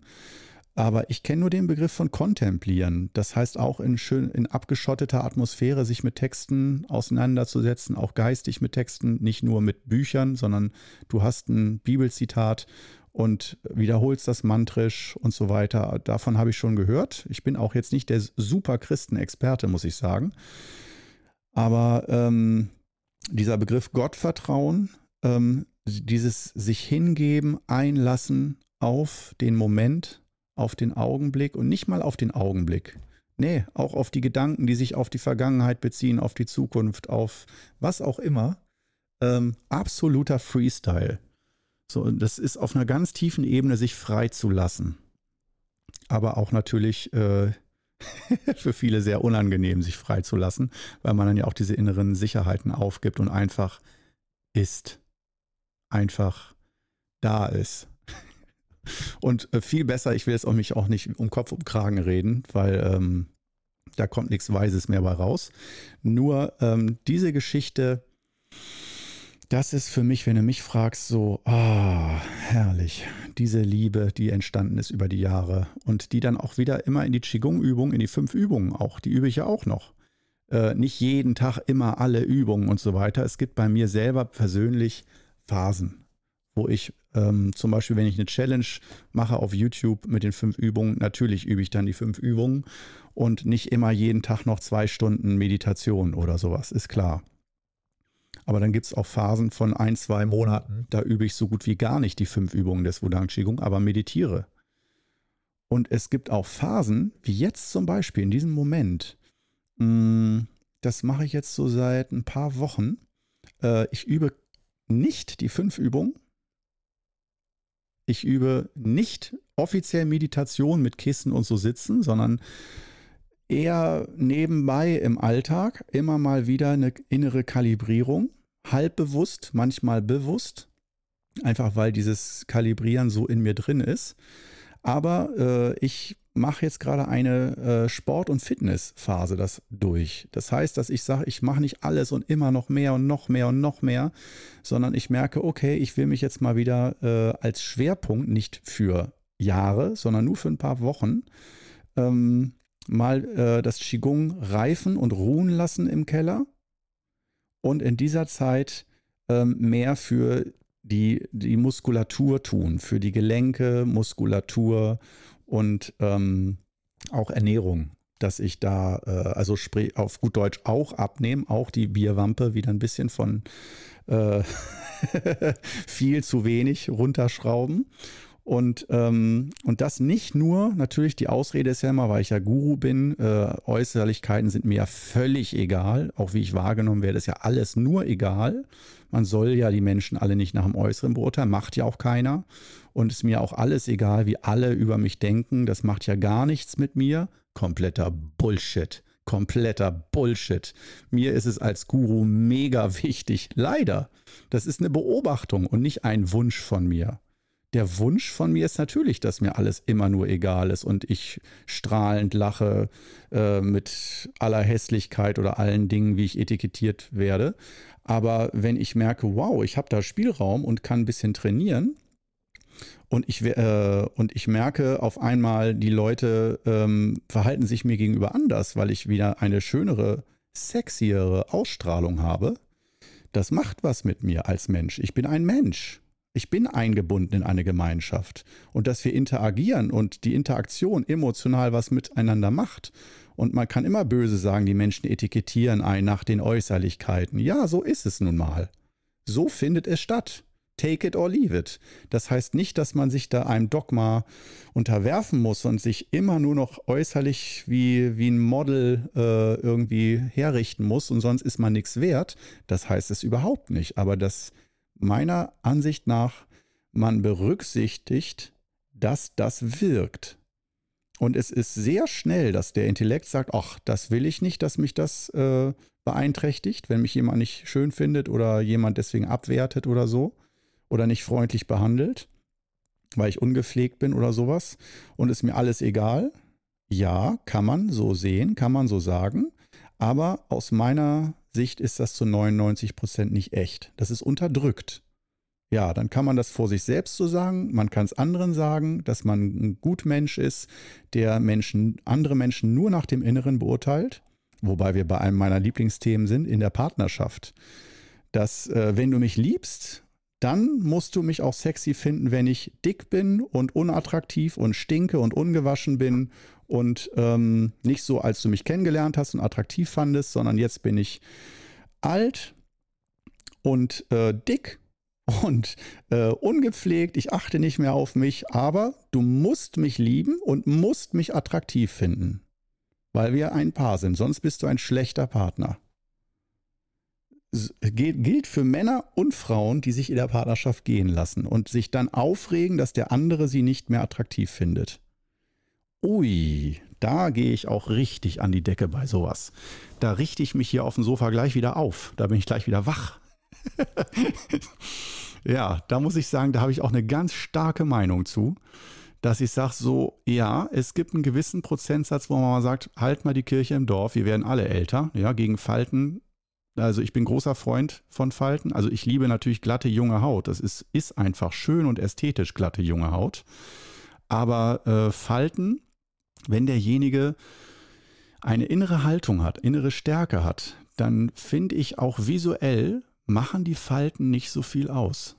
Aber ich kenne nur den Begriff von kontemplieren. Das heißt auch in schön in abgeschotteter Atmosphäre sich mit Texten auseinanderzusetzen, auch geistig mit Texten, nicht nur mit Büchern, sondern du hast ein Bibelzitat und wiederholst das mantrisch und so weiter. Davon habe ich schon gehört. Ich bin auch jetzt nicht der super Christenexperte, muss ich sagen. Aber ähm, dieser Begriff Gottvertrauen, ähm, dieses sich hingeben, einlassen auf den Moment, auf den Augenblick und nicht mal auf den Augenblick. Nee, auch auf die Gedanken, die sich auf die Vergangenheit beziehen, auf die Zukunft, auf was auch immer. Ähm, absoluter Freestyle. So, das ist auf einer ganz tiefen Ebene, sich frei zu lassen. Aber auch natürlich äh, für viele sehr unangenehm, sich frei zu lassen, weil man dann ja auch diese inneren Sicherheiten aufgibt und einfach ist. Einfach da ist. Und äh, viel besser, ich will jetzt auch mich auch nicht um Kopf und Kragen reden, weil ähm, da kommt nichts Weises mehr bei raus. Nur ähm, diese Geschichte, das ist für mich, wenn du mich fragst, so, ah, herrlich. Diese Liebe, die entstanden ist über die Jahre und die dann auch wieder immer in die Qigong-Übung, in die fünf Übungen auch, die übe ich ja auch noch. Äh, nicht jeden Tag immer alle Übungen und so weiter. Es gibt bei mir selber persönlich Phasen, wo ich ähm, zum Beispiel, wenn ich eine Challenge mache auf YouTube mit den fünf Übungen, natürlich übe ich dann die fünf Übungen und nicht immer jeden Tag noch zwei Stunden Meditation oder sowas, ist klar. Aber dann gibt es auch Phasen von ein, zwei Monaten, da übe ich so gut wie gar nicht die fünf Übungen des Wudang Qigong, aber meditiere. Und es gibt auch Phasen, wie jetzt zum Beispiel in diesem Moment, mm, das mache ich jetzt so seit ein paar Wochen. Äh, ich übe nicht die fünf Übungen, ich übe nicht offiziell Meditation mit Kissen und so sitzen, sondern eher nebenbei im Alltag immer mal wieder eine innere Kalibrierung, halb bewusst, manchmal bewusst, einfach weil dieses Kalibrieren so in mir drin ist. Aber äh, ich mache jetzt gerade eine äh, Sport- und Fitnessphase das durch. Das heißt, dass ich sage, ich mache nicht alles und immer noch mehr und noch mehr und noch mehr, sondern ich merke, okay, ich will mich jetzt mal wieder äh, als Schwerpunkt nicht für Jahre, sondern nur für ein paar Wochen ähm, mal äh, das Qigong reifen und ruhen lassen im Keller und in dieser Zeit ähm, mehr für die, die Muskulatur tun, für die Gelenke, Muskulatur und ähm, auch Ernährung, dass ich da, äh, also auf gut Deutsch auch abnehmen, auch die Bierwampe wieder ein bisschen von äh, viel zu wenig runterschrauben. Und, ähm, und das nicht nur, natürlich die Ausrede ist ja immer, weil ich ja Guru bin, äh, Äußerlichkeiten sind mir ja völlig egal, auch wie ich wahrgenommen werde, ist ja alles nur egal. Man soll ja die Menschen alle nicht nach dem Äußeren beurteilen, macht ja auch keiner. Und ist mir auch alles egal, wie alle über mich denken. Das macht ja gar nichts mit mir. Kompletter Bullshit. Kompletter Bullshit. Mir ist es als Guru mega wichtig. Leider. Das ist eine Beobachtung und nicht ein Wunsch von mir. Der Wunsch von mir ist natürlich, dass mir alles immer nur egal ist und ich strahlend lache äh, mit aller Hässlichkeit oder allen Dingen, wie ich etikettiert werde. Aber wenn ich merke, wow, ich habe da Spielraum und kann ein bisschen trainieren, und ich, äh, und ich merke auf einmal, die Leute ähm, verhalten sich mir gegenüber anders, weil ich wieder eine schönere, sexiere Ausstrahlung habe. Das macht was mit mir als Mensch. Ich bin ein Mensch. Ich bin eingebunden in eine Gemeinschaft. Und dass wir interagieren und die Interaktion emotional was miteinander macht. Und man kann immer böse sagen, die Menschen etikettieren ein nach den Äußerlichkeiten. Ja, so ist es nun mal. So findet es statt. Take it or leave it. Das heißt nicht, dass man sich da einem Dogma unterwerfen muss und sich immer nur noch äußerlich wie, wie ein Model äh, irgendwie herrichten muss und sonst ist man nichts wert. Das heißt es überhaupt nicht. Aber dass meiner Ansicht nach man berücksichtigt, dass das wirkt. Und es ist sehr schnell, dass der Intellekt sagt, ach, das will ich nicht, dass mich das äh, beeinträchtigt, wenn mich jemand nicht schön findet oder jemand deswegen abwertet oder so oder nicht freundlich behandelt, weil ich ungepflegt bin oder sowas und ist mir alles egal. Ja, kann man so sehen, kann man so sagen, aber aus meiner Sicht ist das zu 99 Prozent nicht echt. Das ist unterdrückt. Ja, dann kann man das vor sich selbst so sagen, man kann es anderen sagen, dass man ein Gutmensch ist, der Menschen, andere Menschen nur nach dem Inneren beurteilt, wobei wir bei einem meiner Lieblingsthemen sind, in der Partnerschaft. Dass, äh, wenn du mich liebst dann musst du mich auch sexy finden, wenn ich dick bin und unattraktiv und stinke und ungewaschen bin und ähm, nicht so, als du mich kennengelernt hast und attraktiv fandest, sondern jetzt bin ich alt und äh, dick und äh, ungepflegt, ich achte nicht mehr auf mich, aber du musst mich lieben und musst mich attraktiv finden, weil wir ein Paar sind, sonst bist du ein schlechter Partner gilt für Männer und Frauen, die sich in der Partnerschaft gehen lassen und sich dann aufregen, dass der andere sie nicht mehr attraktiv findet. Ui, da gehe ich auch richtig an die Decke bei sowas. Da richte ich mich hier auf dem Sofa gleich wieder auf. Da bin ich gleich wieder wach. ja, da muss ich sagen, da habe ich auch eine ganz starke Meinung zu, dass ich sage so, ja, es gibt einen gewissen Prozentsatz, wo man mal sagt, halt mal die Kirche im Dorf, wir werden alle älter. Ja, gegen Falten also ich bin großer Freund von Falten. Also ich liebe natürlich glatte junge Haut. Das ist, ist einfach schön und ästhetisch glatte junge Haut. Aber äh, Falten, wenn derjenige eine innere Haltung hat, innere Stärke hat, dann finde ich auch visuell machen die Falten nicht so viel aus.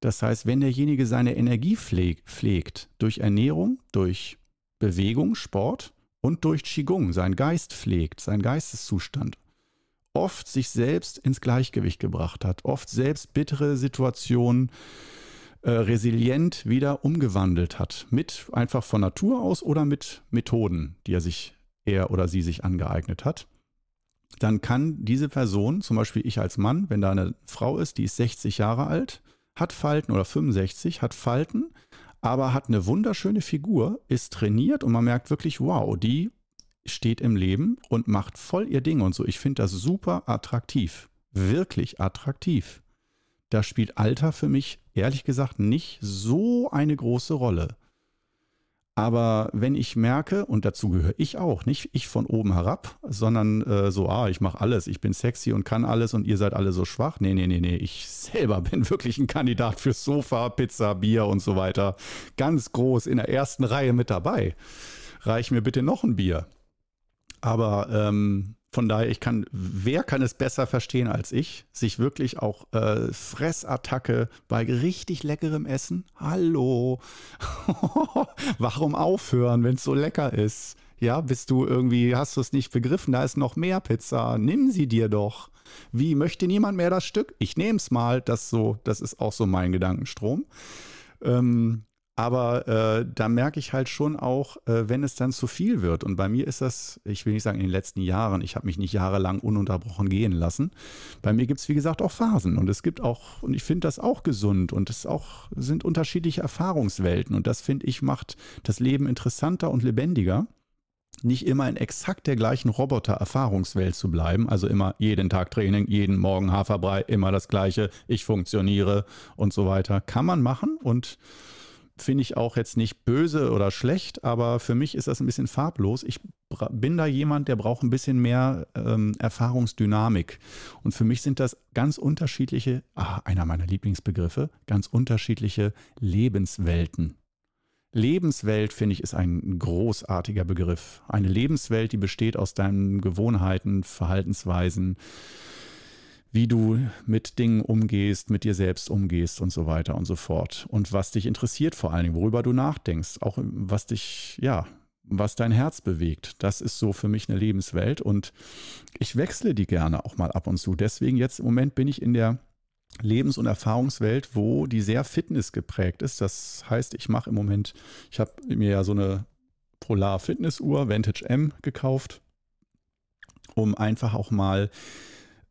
Das heißt, wenn derjenige seine Energie pflegt, pflegt durch Ernährung, durch Bewegung, Sport und durch Qigong, seinen Geist pflegt, seinen Geisteszustand oft sich selbst ins Gleichgewicht gebracht hat, oft selbst bittere Situationen äh, resilient wieder umgewandelt hat, mit einfach von Natur aus oder mit Methoden, die er sich, er oder sie sich angeeignet hat, dann kann diese Person, zum Beispiel ich als Mann, wenn da eine Frau ist, die ist 60 Jahre alt, hat Falten oder 65, hat Falten, aber hat eine wunderschöne Figur, ist trainiert und man merkt wirklich, wow, die steht im Leben und macht voll ihr Ding und so. Ich finde das super attraktiv. Wirklich attraktiv. Da spielt Alter für mich ehrlich gesagt nicht so eine große Rolle. Aber wenn ich merke, und dazu gehöre ich auch, nicht ich von oben herab, sondern äh, so, ah, ich mache alles, ich bin sexy und kann alles und ihr seid alle so schwach. Nee, nee, nee, nee, ich selber bin wirklich ein Kandidat fürs Sofa, Pizza, Bier und so weiter. Ganz groß in der ersten Reihe mit dabei. Reich mir bitte noch ein Bier. Aber ähm, von daher, ich kann, wer kann es besser verstehen als ich, sich wirklich auch äh, Fressattacke bei richtig leckerem Essen? Hallo, warum aufhören, wenn es so lecker ist? Ja, bist du irgendwie, hast du es nicht begriffen, da ist noch mehr Pizza, nimm sie dir doch. Wie, möchte niemand mehr das Stück? Ich nehme es mal, das so, das ist auch so mein Gedankenstrom. Ähm, aber äh, da merke ich halt schon auch, äh, wenn es dann zu viel wird. Und bei mir ist das, ich will nicht sagen in den letzten Jahren, ich habe mich nicht jahrelang ununterbrochen gehen lassen. Bei mir gibt es, wie gesagt, auch Phasen. Und es gibt auch, und ich finde das auch gesund. Und es auch sind unterschiedliche Erfahrungswelten. Und das, finde ich, macht das Leben interessanter und lebendiger nicht immer in exakt der gleichen Roboter-Erfahrungswelt zu bleiben, also immer jeden Tag Training, jeden Morgen Haferbrei, immer das Gleiche, ich funktioniere und so weiter, kann man machen und finde ich auch jetzt nicht böse oder schlecht, aber für mich ist das ein bisschen farblos. Ich bin da jemand, der braucht ein bisschen mehr ähm, Erfahrungsdynamik. Und für mich sind das ganz unterschiedliche, ah, einer meiner Lieblingsbegriffe, ganz unterschiedliche Lebenswelten. Lebenswelt, finde ich, ist ein großartiger Begriff. Eine Lebenswelt, die besteht aus deinen Gewohnheiten, Verhaltensweisen, wie du mit Dingen umgehst, mit dir selbst umgehst und so weiter und so fort. Und was dich interessiert vor allen Dingen, worüber du nachdenkst, auch was dich, ja, was dein Herz bewegt. Das ist so für mich eine Lebenswelt und ich wechsle die gerne auch mal ab und zu. Deswegen jetzt im Moment bin ich in der Lebens- und Erfahrungswelt, wo die sehr Fitness geprägt ist. Das heißt, ich mache im Moment, ich habe mir ja so eine Polar Fitnessuhr Vantage M gekauft, um einfach auch mal,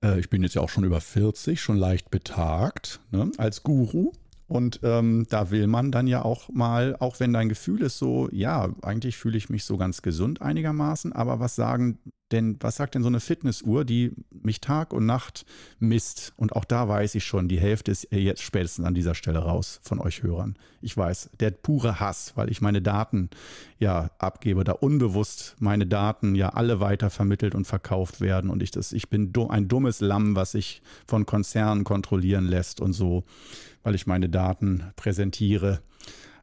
äh, ich bin jetzt ja auch schon über 40, schon leicht betagt, ne, als Guru und ähm, da will man dann ja auch mal, auch wenn dein Gefühl ist so, ja, eigentlich fühle ich mich so ganz gesund einigermaßen, aber was sagen denn, was sagt denn so eine Fitnessuhr, die mich Tag und Nacht misst? Und auch da weiß ich schon, die Hälfte ist jetzt spätestens an dieser Stelle raus von euch Hörern. Ich weiß, der pure Hass, weil ich meine Daten ja abgebe, da unbewusst meine Daten ja alle weiter vermittelt und verkauft werden und ich das, ich bin ein dummes Lamm, was sich von Konzernen kontrollieren lässt und so weil ich meine Daten präsentiere.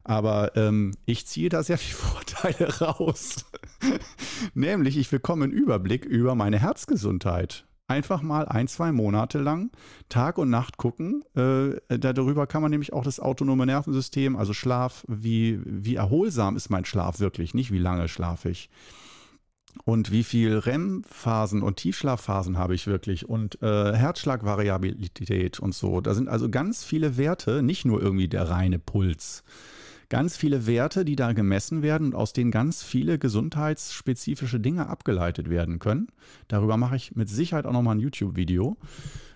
Aber ähm, ich ziehe da sehr viele Vorteile raus. Nämlich, ich bekomme einen Überblick über meine Herzgesundheit. Einfach mal ein, zwei Monate lang Tag und Nacht gucken. Äh, darüber kann man nämlich auch das autonome Nervensystem, also Schlaf, wie, wie erholsam ist mein Schlaf wirklich, nicht wie lange schlafe ich und wie viel REM-Phasen und Tiefschlafphasen habe ich wirklich und äh, Herzschlagvariabilität und so. Da sind also ganz viele Werte, nicht nur irgendwie der reine Puls. Ganz viele Werte, die da gemessen werden und aus denen ganz viele gesundheitsspezifische Dinge abgeleitet werden können. Darüber mache ich mit Sicherheit auch nochmal ein YouTube-Video,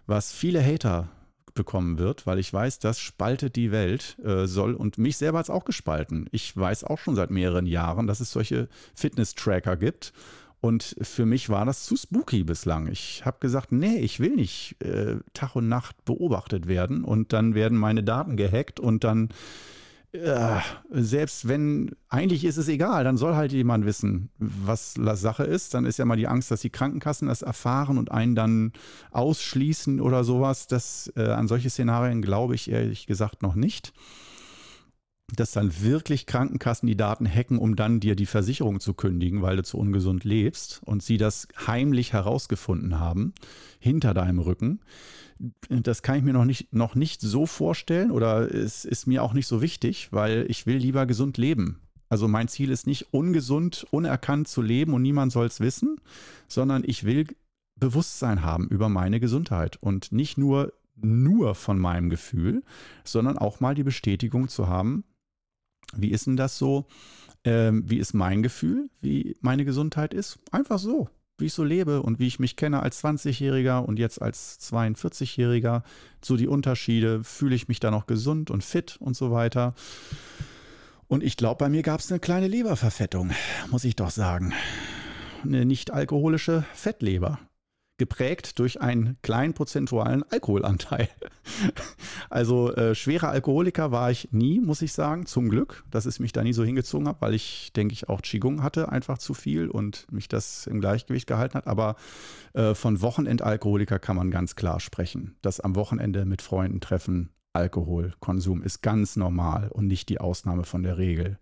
was viele Hater bekommen wird, weil ich weiß, das spaltet die Welt, äh, soll und mich selber hat es auch gespalten. Ich weiß auch schon seit mehreren Jahren, dass es solche Fitness-Tracker gibt. Und für mich war das zu spooky bislang. Ich habe gesagt, nee, ich will nicht äh, Tag und Nacht beobachtet werden und dann werden meine Daten gehackt und dann selbst wenn, eigentlich ist es egal, dann soll halt jemand wissen, was Sache ist. Dann ist ja mal die Angst, dass die Krankenkassen das erfahren und einen dann ausschließen oder sowas. Das, äh, an solche Szenarien glaube ich ehrlich gesagt noch nicht. Dass dann wirklich Krankenkassen die Daten hacken, um dann dir die Versicherung zu kündigen, weil du zu ungesund lebst und sie das heimlich herausgefunden haben, hinter deinem Rücken das kann ich mir noch nicht, noch nicht so vorstellen oder es ist mir auch nicht so wichtig, weil ich will lieber gesund leben. Also mein Ziel ist nicht ungesund, unerkannt zu leben und niemand soll es wissen, sondern ich will Bewusstsein haben über meine Gesundheit und nicht nur nur von meinem Gefühl, sondern auch mal die Bestätigung zu haben, wie ist denn das so? Ähm, wie ist mein Gefühl, wie meine Gesundheit ist? Einfach so wie ich so lebe und wie ich mich kenne als 20-Jähriger und jetzt als 42-Jähriger, so die Unterschiede, fühle ich mich da noch gesund und fit und so weiter. Und ich glaube, bei mir gab es eine kleine Leberverfettung, muss ich doch sagen. Eine nicht alkoholische Fettleber geprägt durch einen kleinen prozentualen Alkoholanteil. Also äh, schwerer Alkoholiker war ich nie, muss ich sagen, zum Glück, dass es mich da nie so hingezogen hat, weil ich, denke ich, auch Qigong hatte, einfach zu viel und mich das im Gleichgewicht gehalten hat. Aber äh, von Wochenendalkoholiker kann man ganz klar sprechen. Das am Wochenende mit Freunden treffen, Alkoholkonsum ist ganz normal und nicht die Ausnahme von der Regel.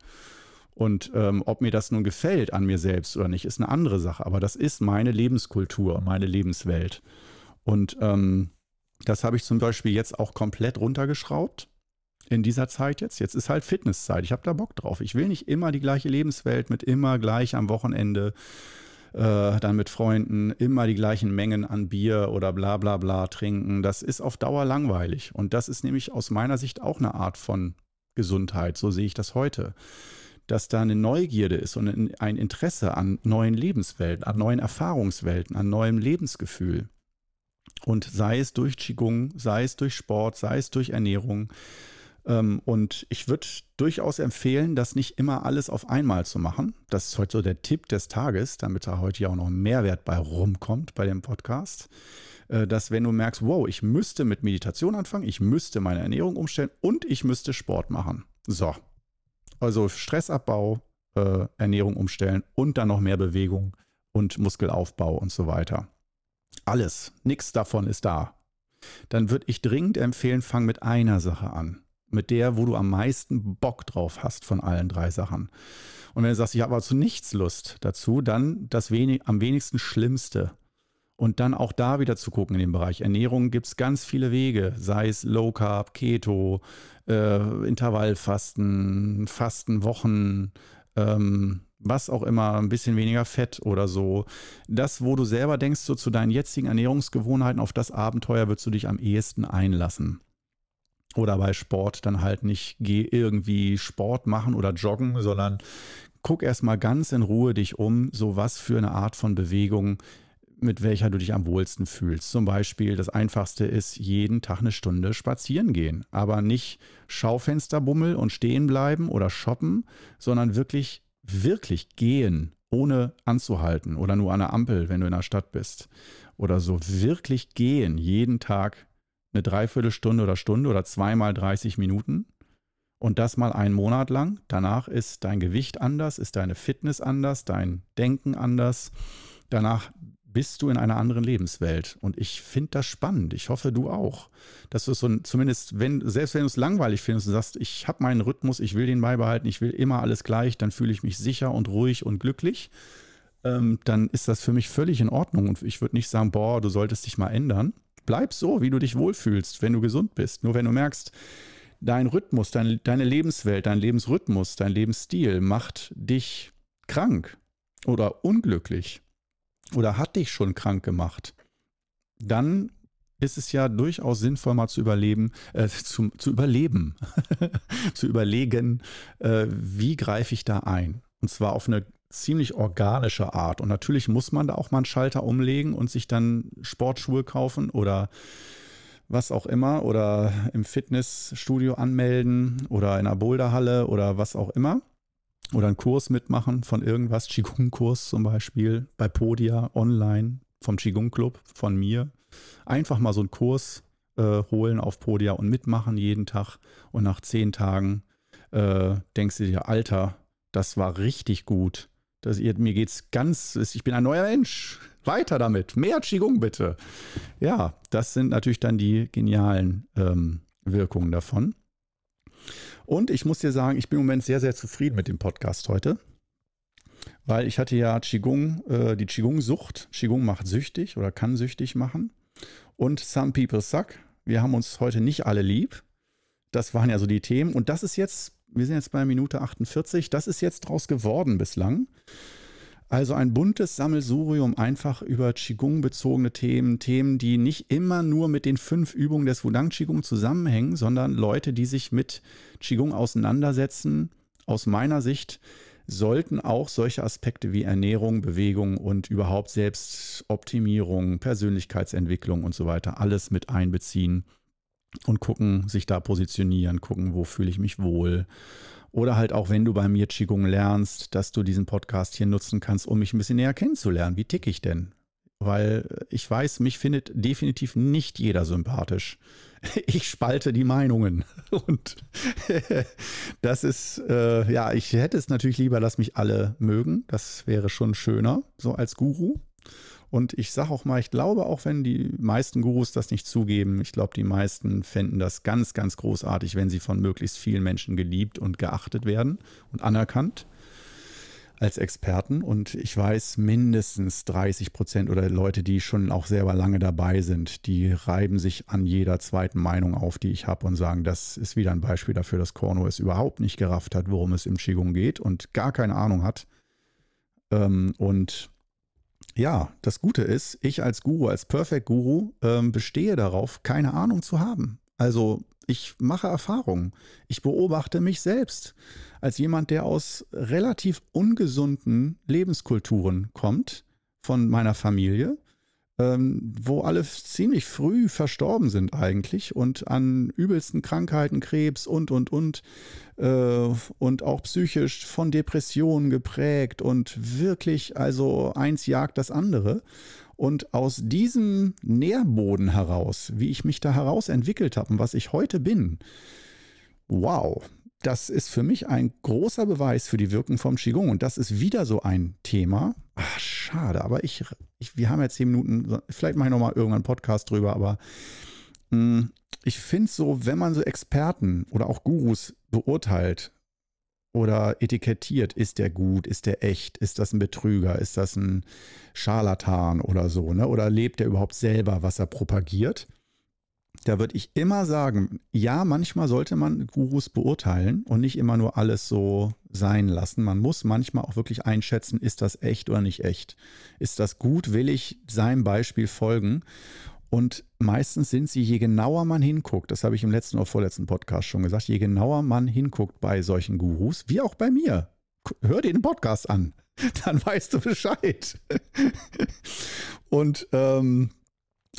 Und ähm, ob mir das nun gefällt an mir selbst oder nicht, ist eine andere Sache. Aber das ist meine Lebenskultur, meine Lebenswelt. Und ähm, das habe ich zum Beispiel jetzt auch komplett runtergeschraubt in dieser Zeit jetzt. Jetzt ist halt Fitnesszeit. Ich habe da Bock drauf. Ich will nicht immer die gleiche Lebenswelt mit immer gleich am Wochenende, äh, dann mit Freunden, immer die gleichen Mengen an Bier oder bla bla bla trinken. Das ist auf Dauer langweilig. Und das ist nämlich aus meiner Sicht auch eine Art von Gesundheit. So sehe ich das heute dass da eine Neugierde ist und ein Interesse an neuen Lebenswelten, an neuen Erfahrungswelten, an neuem Lebensgefühl. Und sei es durch Qigong, sei es durch Sport, sei es durch Ernährung. Ähm, und ich würde durchaus empfehlen, das nicht immer alles auf einmal zu machen. Das ist heute so der Tipp des Tages, damit da heute ja auch noch ein Mehrwert bei rumkommt bei dem Podcast. Äh, dass wenn du merkst, wow, ich müsste mit Meditation anfangen, ich müsste meine Ernährung umstellen und ich müsste Sport machen. So, also Stressabbau, äh, Ernährung umstellen und dann noch mehr Bewegung und Muskelaufbau und so weiter. Alles, nichts davon ist da. Dann würde ich dringend empfehlen, fang mit einer Sache an. Mit der, wo du am meisten Bock drauf hast von allen drei Sachen. Und wenn du sagst, ich habe aber zu nichts Lust dazu, dann das wenig, am wenigsten Schlimmste. Und dann auch da wieder zu gucken in dem Bereich Ernährung gibt es ganz viele Wege, sei es Low Carb, Keto, äh, Intervallfasten, Fastenwochen, ähm, was auch immer, ein bisschen weniger Fett oder so. Das, wo du selber denkst, so zu deinen jetzigen Ernährungsgewohnheiten, auf das Abenteuer würdest du dich am ehesten einlassen. Oder bei Sport dann halt nicht geh irgendwie Sport machen oder joggen, sondern guck erstmal ganz in Ruhe dich um, so was für eine Art von Bewegung, mit welcher du dich am wohlsten fühlst. Zum Beispiel, das einfachste ist, jeden Tag eine Stunde spazieren gehen. Aber nicht Schaufensterbummel und stehen bleiben oder shoppen, sondern wirklich, wirklich gehen, ohne anzuhalten oder nur an der Ampel, wenn du in der Stadt bist. Oder so wirklich gehen, jeden Tag eine Dreiviertelstunde oder Stunde oder zweimal 30 Minuten und das mal einen Monat lang. Danach ist dein Gewicht anders, ist deine Fitness anders, dein Denken anders. Danach bist du in einer anderen Lebenswelt. Und ich finde das spannend. Ich hoffe, du auch. Dass du es so zumindest, wenn, selbst wenn du es langweilig findest und sagst, ich habe meinen Rhythmus, ich will den beibehalten, ich will immer alles gleich, dann fühle ich mich sicher und ruhig und glücklich. Ähm, dann ist das für mich völlig in Ordnung. Und ich würde nicht sagen, boah, du solltest dich mal ändern. Bleib so, wie du dich wohlfühlst, wenn du gesund bist. Nur wenn du merkst, dein Rhythmus, dein, deine Lebenswelt, dein Lebensrhythmus, dein Lebensstil macht dich krank oder unglücklich oder hat dich schon krank gemacht, dann ist es ja durchaus sinnvoll, mal zu überleben, äh, zu, zu überleben, zu überlegen, äh, wie greife ich da ein? Und zwar auf eine ziemlich organische Art. Und natürlich muss man da auch mal einen Schalter umlegen und sich dann Sportschuhe kaufen oder was auch immer oder im Fitnessstudio anmelden oder in einer Boulderhalle oder was auch immer. Oder einen Kurs mitmachen von irgendwas, Qigong-Kurs zum Beispiel, bei Podia online vom Qigong-Club von mir. Einfach mal so einen Kurs äh, holen auf Podia und mitmachen jeden Tag. Und nach zehn Tagen äh, denkst du dir, Alter, das war richtig gut. Das, mir geht's ganz, ich bin ein neuer Mensch. Weiter damit. Mehr Qigong bitte. Ja, das sind natürlich dann die genialen ähm, Wirkungen davon. Und ich muss dir sagen, ich bin im Moment sehr, sehr zufrieden mit dem Podcast heute. Weil ich hatte ja Qigong, äh, die Qigong-Sucht. Qigong macht süchtig oder kann süchtig machen. Und Some People Suck. Wir haben uns heute nicht alle lieb. Das waren ja so die Themen. Und das ist jetzt wir sind jetzt bei Minute 48. Das ist jetzt draus geworden bislang. Also ein buntes Sammelsurium einfach über Qigong bezogene Themen, Themen, die nicht immer nur mit den fünf Übungen des Wudang Qigong zusammenhängen, sondern Leute, die sich mit Qigong auseinandersetzen, aus meiner Sicht sollten auch solche Aspekte wie Ernährung, Bewegung und überhaupt Selbstoptimierung, Persönlichkeitsentwicklung und so weiter alles mit einbeziehen und gucken, sich da positionieren, gucken, wo fühle ich mich wohl. Oder halt auch, wenn du bei mir Qigong lernst, dass du diesen Podcast hier nutzen kannst, um mich ein bisschen näher kennenzulernen. Wie ticke ich denn? Weil ich weiß, mich findet definitiv nicht jeder sympathisch. Ich spalte die Meinungen. Und das ist, äh, ja, ich hätte es natürlich lieber, dass mich alle mögen. Das wäre schon schöner, so als Guru. Und ich sage auch mal, ich glaube, auch wenn die meisten Gurus das nicht zugeben, ich glaube, die meisten fänden das ganz, ganz großartig, wenn sie von möglichst vielen Menschen geliebt und geachtet werden und anerkannt als Experten. Und ich weiß, mindestens 30 Prozent oder Leute, die schon auch selber lange dabei sind, die reiben sich an jeder zweiten Meinung auf, die ich habe und sagen, das ist wieder ein Beispiel dafür, dass Korno es überhaupt nicht gerafft hat, worum es im Qigong geht und gar keine Ahnung hat. Ähm, und ja, das Gute ist, ich als Guru, als Perfect Guru, ähm, bestehe darauf, keine Ahnung zu haben. Also ich mache Erfahrungen. Ich beobachte mich selbst als jemand, der aus relativ ungesunden Lebenskulturen kommt, von meiner Familie ähm, wo alle ziemlich früh verstorben sind eigentlich und an übelsten Krankheiten, Krebs und, und, und, äh, und auch psychisch von Depressionen geprägt und wirklich, also eins jagt das andere. Und aus diesem Nährboden heraus, wie ich mich da heraus entwickelt habe und was ich heute bin, wow, das ist für mich ein großer Beweis für die Wirkung vom Qigong. Und das ist wieder so ein Thema. Ach, schade, aber ich, ich wir haben jetzt zehn Minuten, vielleicht mache ich nochmal irgendwann einen Podcast drüber, aber mh, hm, ich finde so, wenn man so Experten oder auch Gurus beurteilt oder etikettiert, ist der gut, ist der echt, ist das ein Betrüger, ist das ein Scharlatan oder so, ne? Oder lebt er überhaupt selber, was er propagiert? Da würde ich immer sagen, ja, manchmal sollte man Gurus beurteilen und nicht immer nur alles so sein lassen. Man muss manchmal auch wirklich einschätzen, ist das echt oder nicht echt? Ist das gut? Will ich seinem Beispiel folgen? Und meistens sind sie, je genauer man hinguckt, das habe ich im letzten oder vorletzten Podcast schon gesagt, je genauer man hinguckt bei solchen Gurus, wie auch bei mir, hör dir den Podcast an, dann weißt du Bescheid. Und ähm,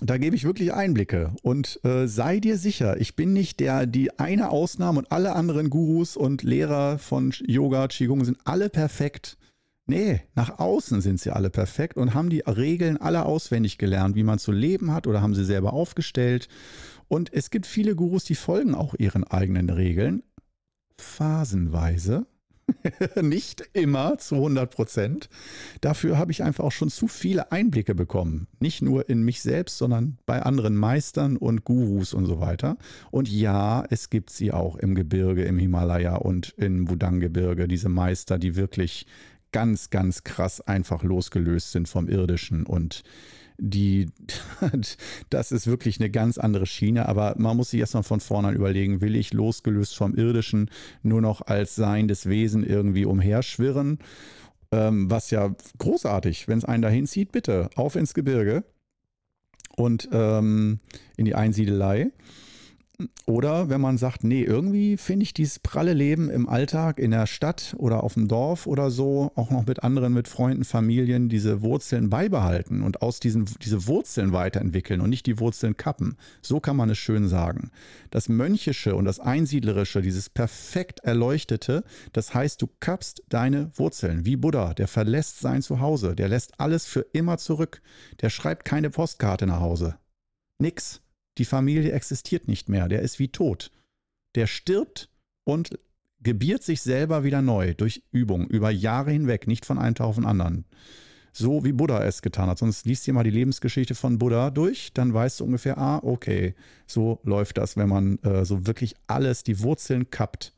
da gebe ich wirklich Einblicke und äh, sei dir sicher, ich bin nicht der, die eine Ausnahme und alle anderen Gurus und Lehrer von Yoga, Qigong sind alle perfekt. Nee, nach außen sind sie alle perfekt und haben die Regeln alle auswendig gelernt, wie man zu leben hat oder haben sie selber aufgestellt. Und es gibt viele Gurus, die folgen auch ihren eigenen Regeln, phasenweise. nicht immer zu 100 Prozent. Dafür habe ich einfach auch schon zu viele Einblicke bekommen. Nicht nur in mich selbst, sondern bei anderen Meistern und Gurus und so weiter. Und ja, es gibt sie auch im Gebirge, im Himalaya und im Wudang-Gebirge, diese Meister, die wirklich ganz, ganz krass einfach losgelöst sind vom Irdischen und die, das ist wirklich eine ganz andere Schiene, aber man muss sich erstmal von vornherein überlegen, will ich losgelöst vom Irdischen nur noch als seiendes Wesen irgendwie umherschwirren? Ähm, was ja großartig, wenn es einen dahin zieht, bitte auf ins Gebirge und ähm, in die Einsiedelei. Oder wenn man sagt, nee, irgendwie finde ich dieses pralle Leben im Alltag, in der Stadt oder auf dem Dorf oder so, auch noch mit anderen, mit Freunden, Familien, diese Wurzeln beibehalten und aus diesen diese Wurzeln weiterentwickeln und nicht die Wurzeln kappen. So kann man es schön sagen. Das Mönchische und das Einsiedlerische, dieses perfekt Erleuchtete, das heißt, du kappst deine Wurzeln, wie Buddha, der verlässt sein Zuhause, der lässt alles für immer zurück, der schreibt keine Postkarte nach Hause. Nix. Die Familie existiert nicht mehr, der ist wie tot. Der stirbt und gebiert sich selber wieder neu durch Übung, über Jahre hinweg, nicht von einem Tag auf den anderen. So wie Buddha es getan hat. Sonst liest dir mal die Lebensgeschichte von Buddha durch, dann weißt du ungefähr, ah, okay, so läuft das, wenn man äh, so wirklich alles, die Wurzeln kappt.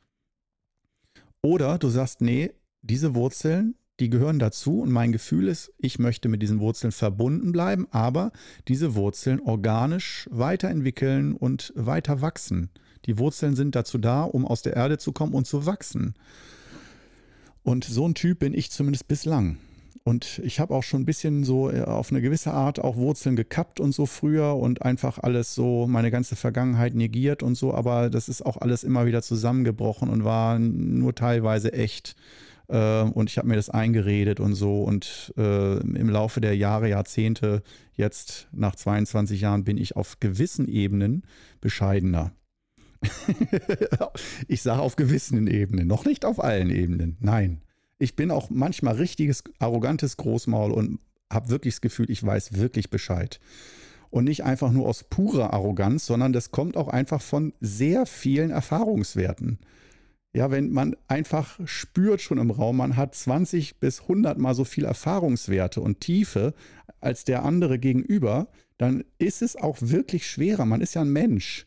Oder du sagst, nee, diese Wurzeln, die gehören dazu und mein Gefühl ist, ich möchte mit diesen Wurzeln verbunden bleiben, aber diese Wurzeln organisch weiterentwickeln und weiter wachsen. Die Wurzeln sind dazu da, um aus der Erde zu kommen und zu wachsen. Und so ein Typ bin ich zumindest bislang. Und ich habe auch schon ein bisschen so äh, auf eine gewisse Art auch Wurzeln gekappt und so früher und einfach alles so, meine ganze Vergangenheit negiert und so, aber das ist auch alles immer wieder zusammengebrochen und war nur teilweise echt. Äh, und ich habe mir das eingeredet und so. Und äh, im Laufe der Jahre, Jahrzehnte, jetzt nach 22 Jahren, bin ich auf gewissen Ebenen bescheidener. ich sage auf gewissen Ebenen, noch nicht auf allen Ebenen. Nein. Ich bin auch manchmal richtiges, arrogantes Großmaul und habe wirklich das Gefühl, ich weiß wirklich Bescheid. Und nicht einfach nur aus purer Arroganz, sondern das kommt auch einfach von sehr vielen Erfahrungswerten. Ja, wenn man einfach spürt schon im Raum, man hat 20 bis 100 mal so viel Erfahrungswerte und Tiefe als der andere gegenüber, dann ist es auch wirklich schwerer. Man ist ja ein Mensch.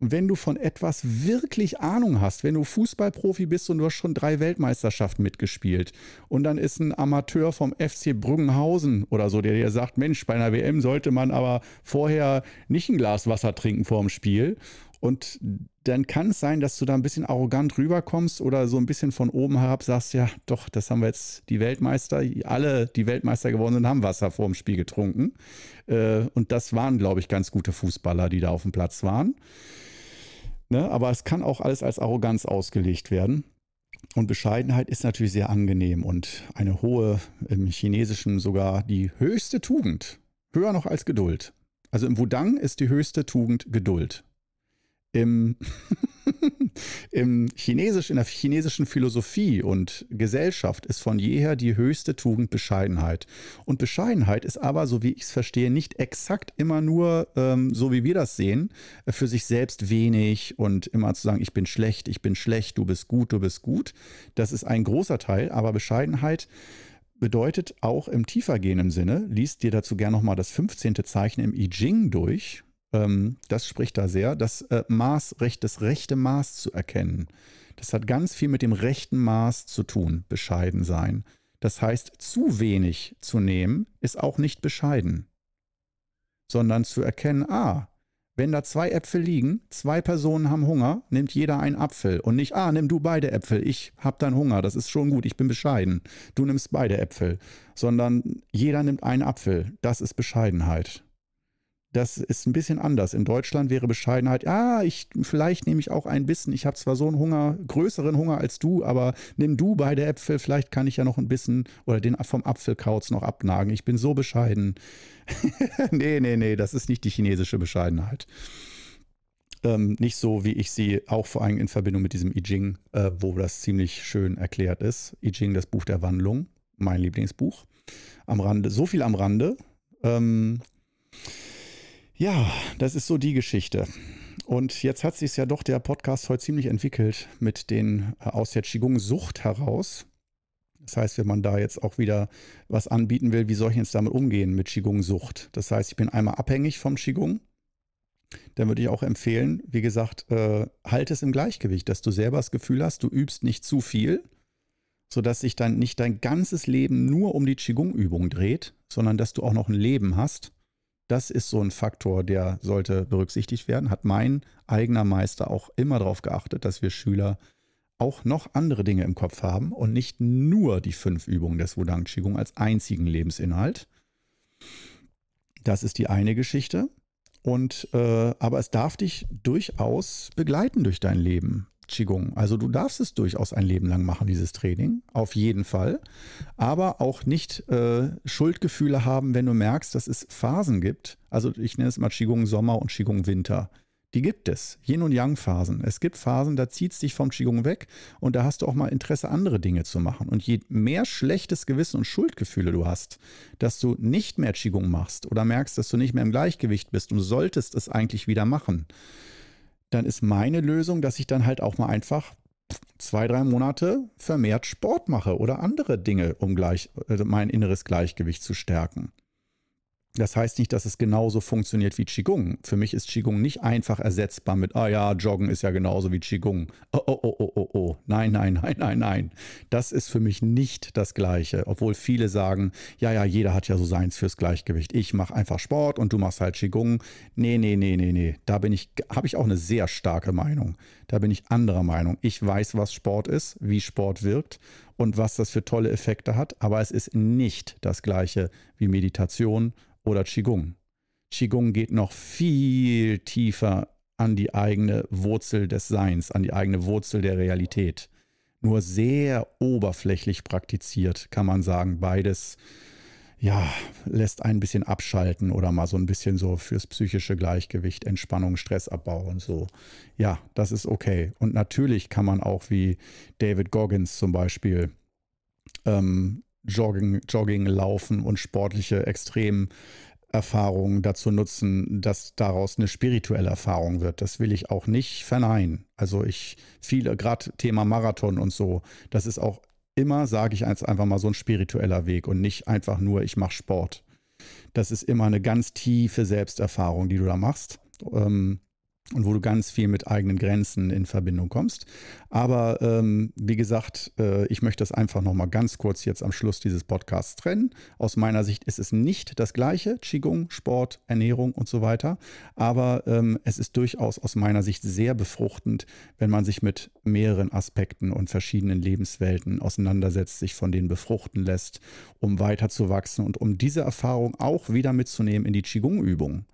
Und wenn du von etwas wirklich Ahnung hast, wenn du Fußballprofi bist und du hast schon drei Weltmeisterschaften mitgespielt und dann ist ein Amateur vom FC Brüggenhausen oder so, der dir sagt, Mensch, bei einer WM sollte man aber vorher nicht ein Glas Wasser trinken vor dem Spiel und dann kann es sein, dass du da ein bisschen arrogant rüberkommst oder so ein bisschen von oben herab sagst, ja, doch, das haben wir jetzt die Weltmeister, alle, die Weltmeister geworden sind, haben Wasser vor dem Spiel getrunken. Äh, und das waren, glaube ich, ganz gute Fußballer, die da auf dem Platz waren. Ne? Aber es kann auch alles als Arroganz ausgelegt werden. Und Bescheidenheit ist natürlich sehr angenehm und eine hohe, im Chinesischen sogar die höchste Tugend. Höher noch als Geduld. Also im Wudang ist die höchste Tugend Geduld im, im Chinesisch, in der chinesischen Philosophie und Gesellschaft ist von jeher die höchste Tugend Bescheidenheit. Und Bescheidenheit ist aber, so wie ich es verstehe, nicht exakt immer nur, ähm, so wie wir das sehen, für sich selbst wenig und immer zu sagen, ich bin schlecht, ich bin schlecht, du bist gut, du bist gut. Das ist ein großer Teil, aber Bescheidenheit bedeutet auch im tiefergehenden Sinne, liest dir dazu gerne nochmal das 15. Zeichen im I Ching durch ähm, das spricht da sehr, das äh, Maß, das rechte Maß zu erkennen. Das hat ganz viel mit dem rechten Maß zu tun, bescheiden sein. Das heißt, zu wenig zu nehmen, ist auch nicht bescheiden, sondern zu erkennen, ah, Wenn da zwei Äpfel liegen, zwei Personen haben Hunger, nimmt jeder einen Apfel und nicht, ah, nimm du beide Äpfel, ich hab dann Hunger, das ist schon gut, ich bin bescheiden. Du nimmst beide Äpfel, sondern jeder nimmt einen Apfel. Das ist Bescheidenheit. Das ist ein bisschen anders. In Deutschland wäre Bescheidenheit, ah, ich, vielleicht nehme ich auch ein bisschen. Ich habe zwar so einen Hunger, größeren Hunger als du, aber nimm du beide Äpfel, vielleicht kann ich ja noch ein bisschen oder den vom Apfelkauz noch abnagen. Ich bin so bescheiden. nee, nee, nee, das ist nicht die chinesische Bescheidenheit. Ähm, nicht so, wie ich sie auch vor allem in Verbindung mit diesem I Ching, äh, wo das ziemlich schön erklärt ist. I Ching, das Buch der Wandlung, mein Lieblingsbuch. Am Rande, so viel am Rande. Ähm, ja, das ist so die Geschichte. Und jetzt hat sich ja doch der Podcast heute ziemlich entwickelt mit den äh, aus der Qigong-Sucht heraus. Das heißt, wenn man da jetzt auch wieder was anbieten will, wie soll ich jetzt damit umgehen mit Qigong-Sucht? Das heißt, ich bin einmal abhängig vom Qigong. Dann würde ich auch empfehlen, wie gesagt, äh, halt es im Gleichgewicht, dass du selber das Gefühl hast, du übst nicht zu viel, sodass sich dann nicht dein ganzes Leben nur um die Qigong-Übung dreht, sondern dass du auch noch ein Leben hast das ist so ein Faktor, der sollte berücksichtigt werden. Hat mein eigener Meister auch immer darauf geachtet, dass wir Schüler auch noch andere Dinge im Kopf haben und nicht nur die fünf Übungen des Wudang Qigong als einzigen Lebensinhalt. Das ist die eine Geschichte. Und äh, aber es darf dich durchaus begleiten durch dein Leben. Qigong. Also du darfst es durchaus ein Leben lang machen, dieses Training, auf jeden Fall. Aber auch nicht äh, Schuldgefühle haben, wenn du merkst, dass es Phasen gibt. Also ich nenne es mal Qigong Sommer und Qigong Winter. Die gibt es, Yin- und Yang-Phasen. Es gibt Phasen, da zieht es dich vom Qigong weg und da hast du auch mal Interesse, andere Dinge zu machen. Und je mehr schlechtes Gewissen und Schuldgefühle du hast, dass du nicht mehr Qigong machst oder merkst, dass du nicht mehr im Gleichgewicht bist und solltest es eigentlich wieder machen, dann ist meine Lösung, dass ich dann halt auch mal einfach zwei, drei Monate vermehrt Sport mache oder andere Dinge, um gleich, äh, mein inneres Gleichgewicht zu stärken. Das heißt nicht, dass es genauso funktioniert wie Qigong. Für mich ist Qigong nicht einfach ersetzbar mit, ah ja, Joggen ist ja genauso wie Qigong. Oh, oh, oh, oh, oh, oh. Nein, nein, nein, nein, nein. Das ist für mich nicht das Gleiche. Obwohl viele sagen, ja, ja, jeder hat ja so seins fürs Gleichgewicht. Ich mache einfach Sport und du machst halt Qigong. Nee, nee, nee, nee, nee. Da bin ich, habe ich auch eine sehr starke Meinung. Da bin ich anderer Meinung. Ich weiß, was Sport ist, wie Sport wirkt und was das für tolle Effekte hat, aber es ist nicht das Gleiche wie Meditation oder Qigong. Qigong geht noch viel tiefer an die eigene Wurzel des Seins, an die eigene Wurzel der Realität. Nur sehr oberflächlich praktiziert, kann man sagen. Beides, ja, lässt ein bisschen abschalten oder mal so ein bisschen so fürs psychische Gleichgewicht, Entspannung, Stressabbau und so. Ja, das ist okay. Und natürlich kann man auch wie David Goggins zum Beispiel ähm, Jogging, Jogging, Laufen und sportliche Extremerfahrungen dazu nutzen, dass daraus eine spirituelle Erfahrung wird. Das will ich auch nicht verneinen. Also ich viele, gerade Thema Marathon und so, das ist auch immer, sage ich jetzt einfach mal, so ein spiritueller Weg und nicht einfach nur, ich mache Sport. Das ist immer eine ganz tiefe Selbsterfahrung, die du da machst. Ähm, und wo du ganz viel mit eigenen Grenzen in Verbindung kommst. Aber ähm, wie gesagt, äh, ich möchte das einfach nochmal ganz kurz jetzt am Schluss dieses Podcasts trennen. Aus meiner Sicht ist es nicht das gleiche, Qigong, Sport, Ernährung und so weiter. Aber ähm, es ist durchaus aus meiner Sicht sehr befruchtend, wenn man sich mit mehreren Aspekten und verschiedenen Lebenswelten auseinandersetzt, sich von denen befruchten lässt, um weiterzuwachsen und um diese Erfahrung auch wieder mitzunehmen in die Qigong-Übung.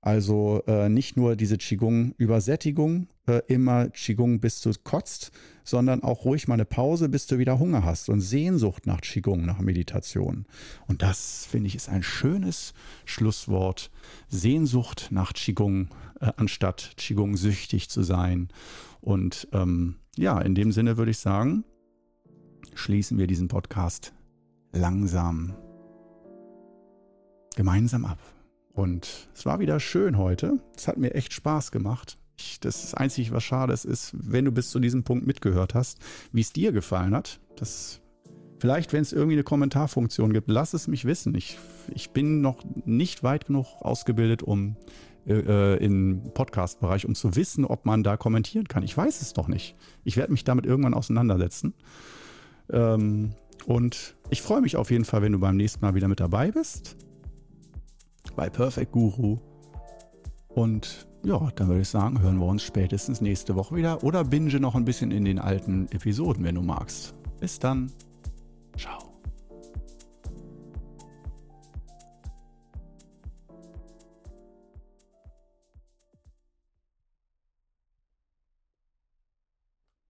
Also äh, nicht nur diese Qigong-Übersättigung, äh, immer Qigong bis du kotzt, sondern auch ruhig mal eine Pause, bis du wieder Hunger hast und Sehnsucht nach Qigong, nach Meditation. Und das, finde ich, ist ein schönes Schlusswort. Sehnsucht nach Qigong, äh, anstatt Qigong süchtig zu sein. Und ähm, ja, in dem Sinne würde ich sagen, schließen wir diesen Podcast langsam gemeinsam ab. Und es war wieder schön heute. Es hat mir echt Spaß gemacht. Ich, das, Einzige, was schade ist, ist, wenn du bis zu diesem Punkt mitgehört hast, wie es dir gefallen hat. Das, vielleicht, wenn es irgendwie eine Kommentarfunktion gibt, lass es mich wissen. Ich, ich bin noch nicht weit genug ausgebildet, um äh, äh im Podcast-Bereich, um zu wissen, ob man da kommentieren kann. Ich weiß es doch nicht. Ich werde mich damit irgendwann auseinandersetzen. Ähm, und ich freue mich auf jeden Fall, wenn du beim nächsten Mal wieder mit dabei bist bei Perfect Guru. Und ja, dann würde ich sagen, hören wir uns spätestens nächste Woche wieder oder binge noch ein bisschen in den alten Episoden, wenn du magst. Bis dann. Ciao.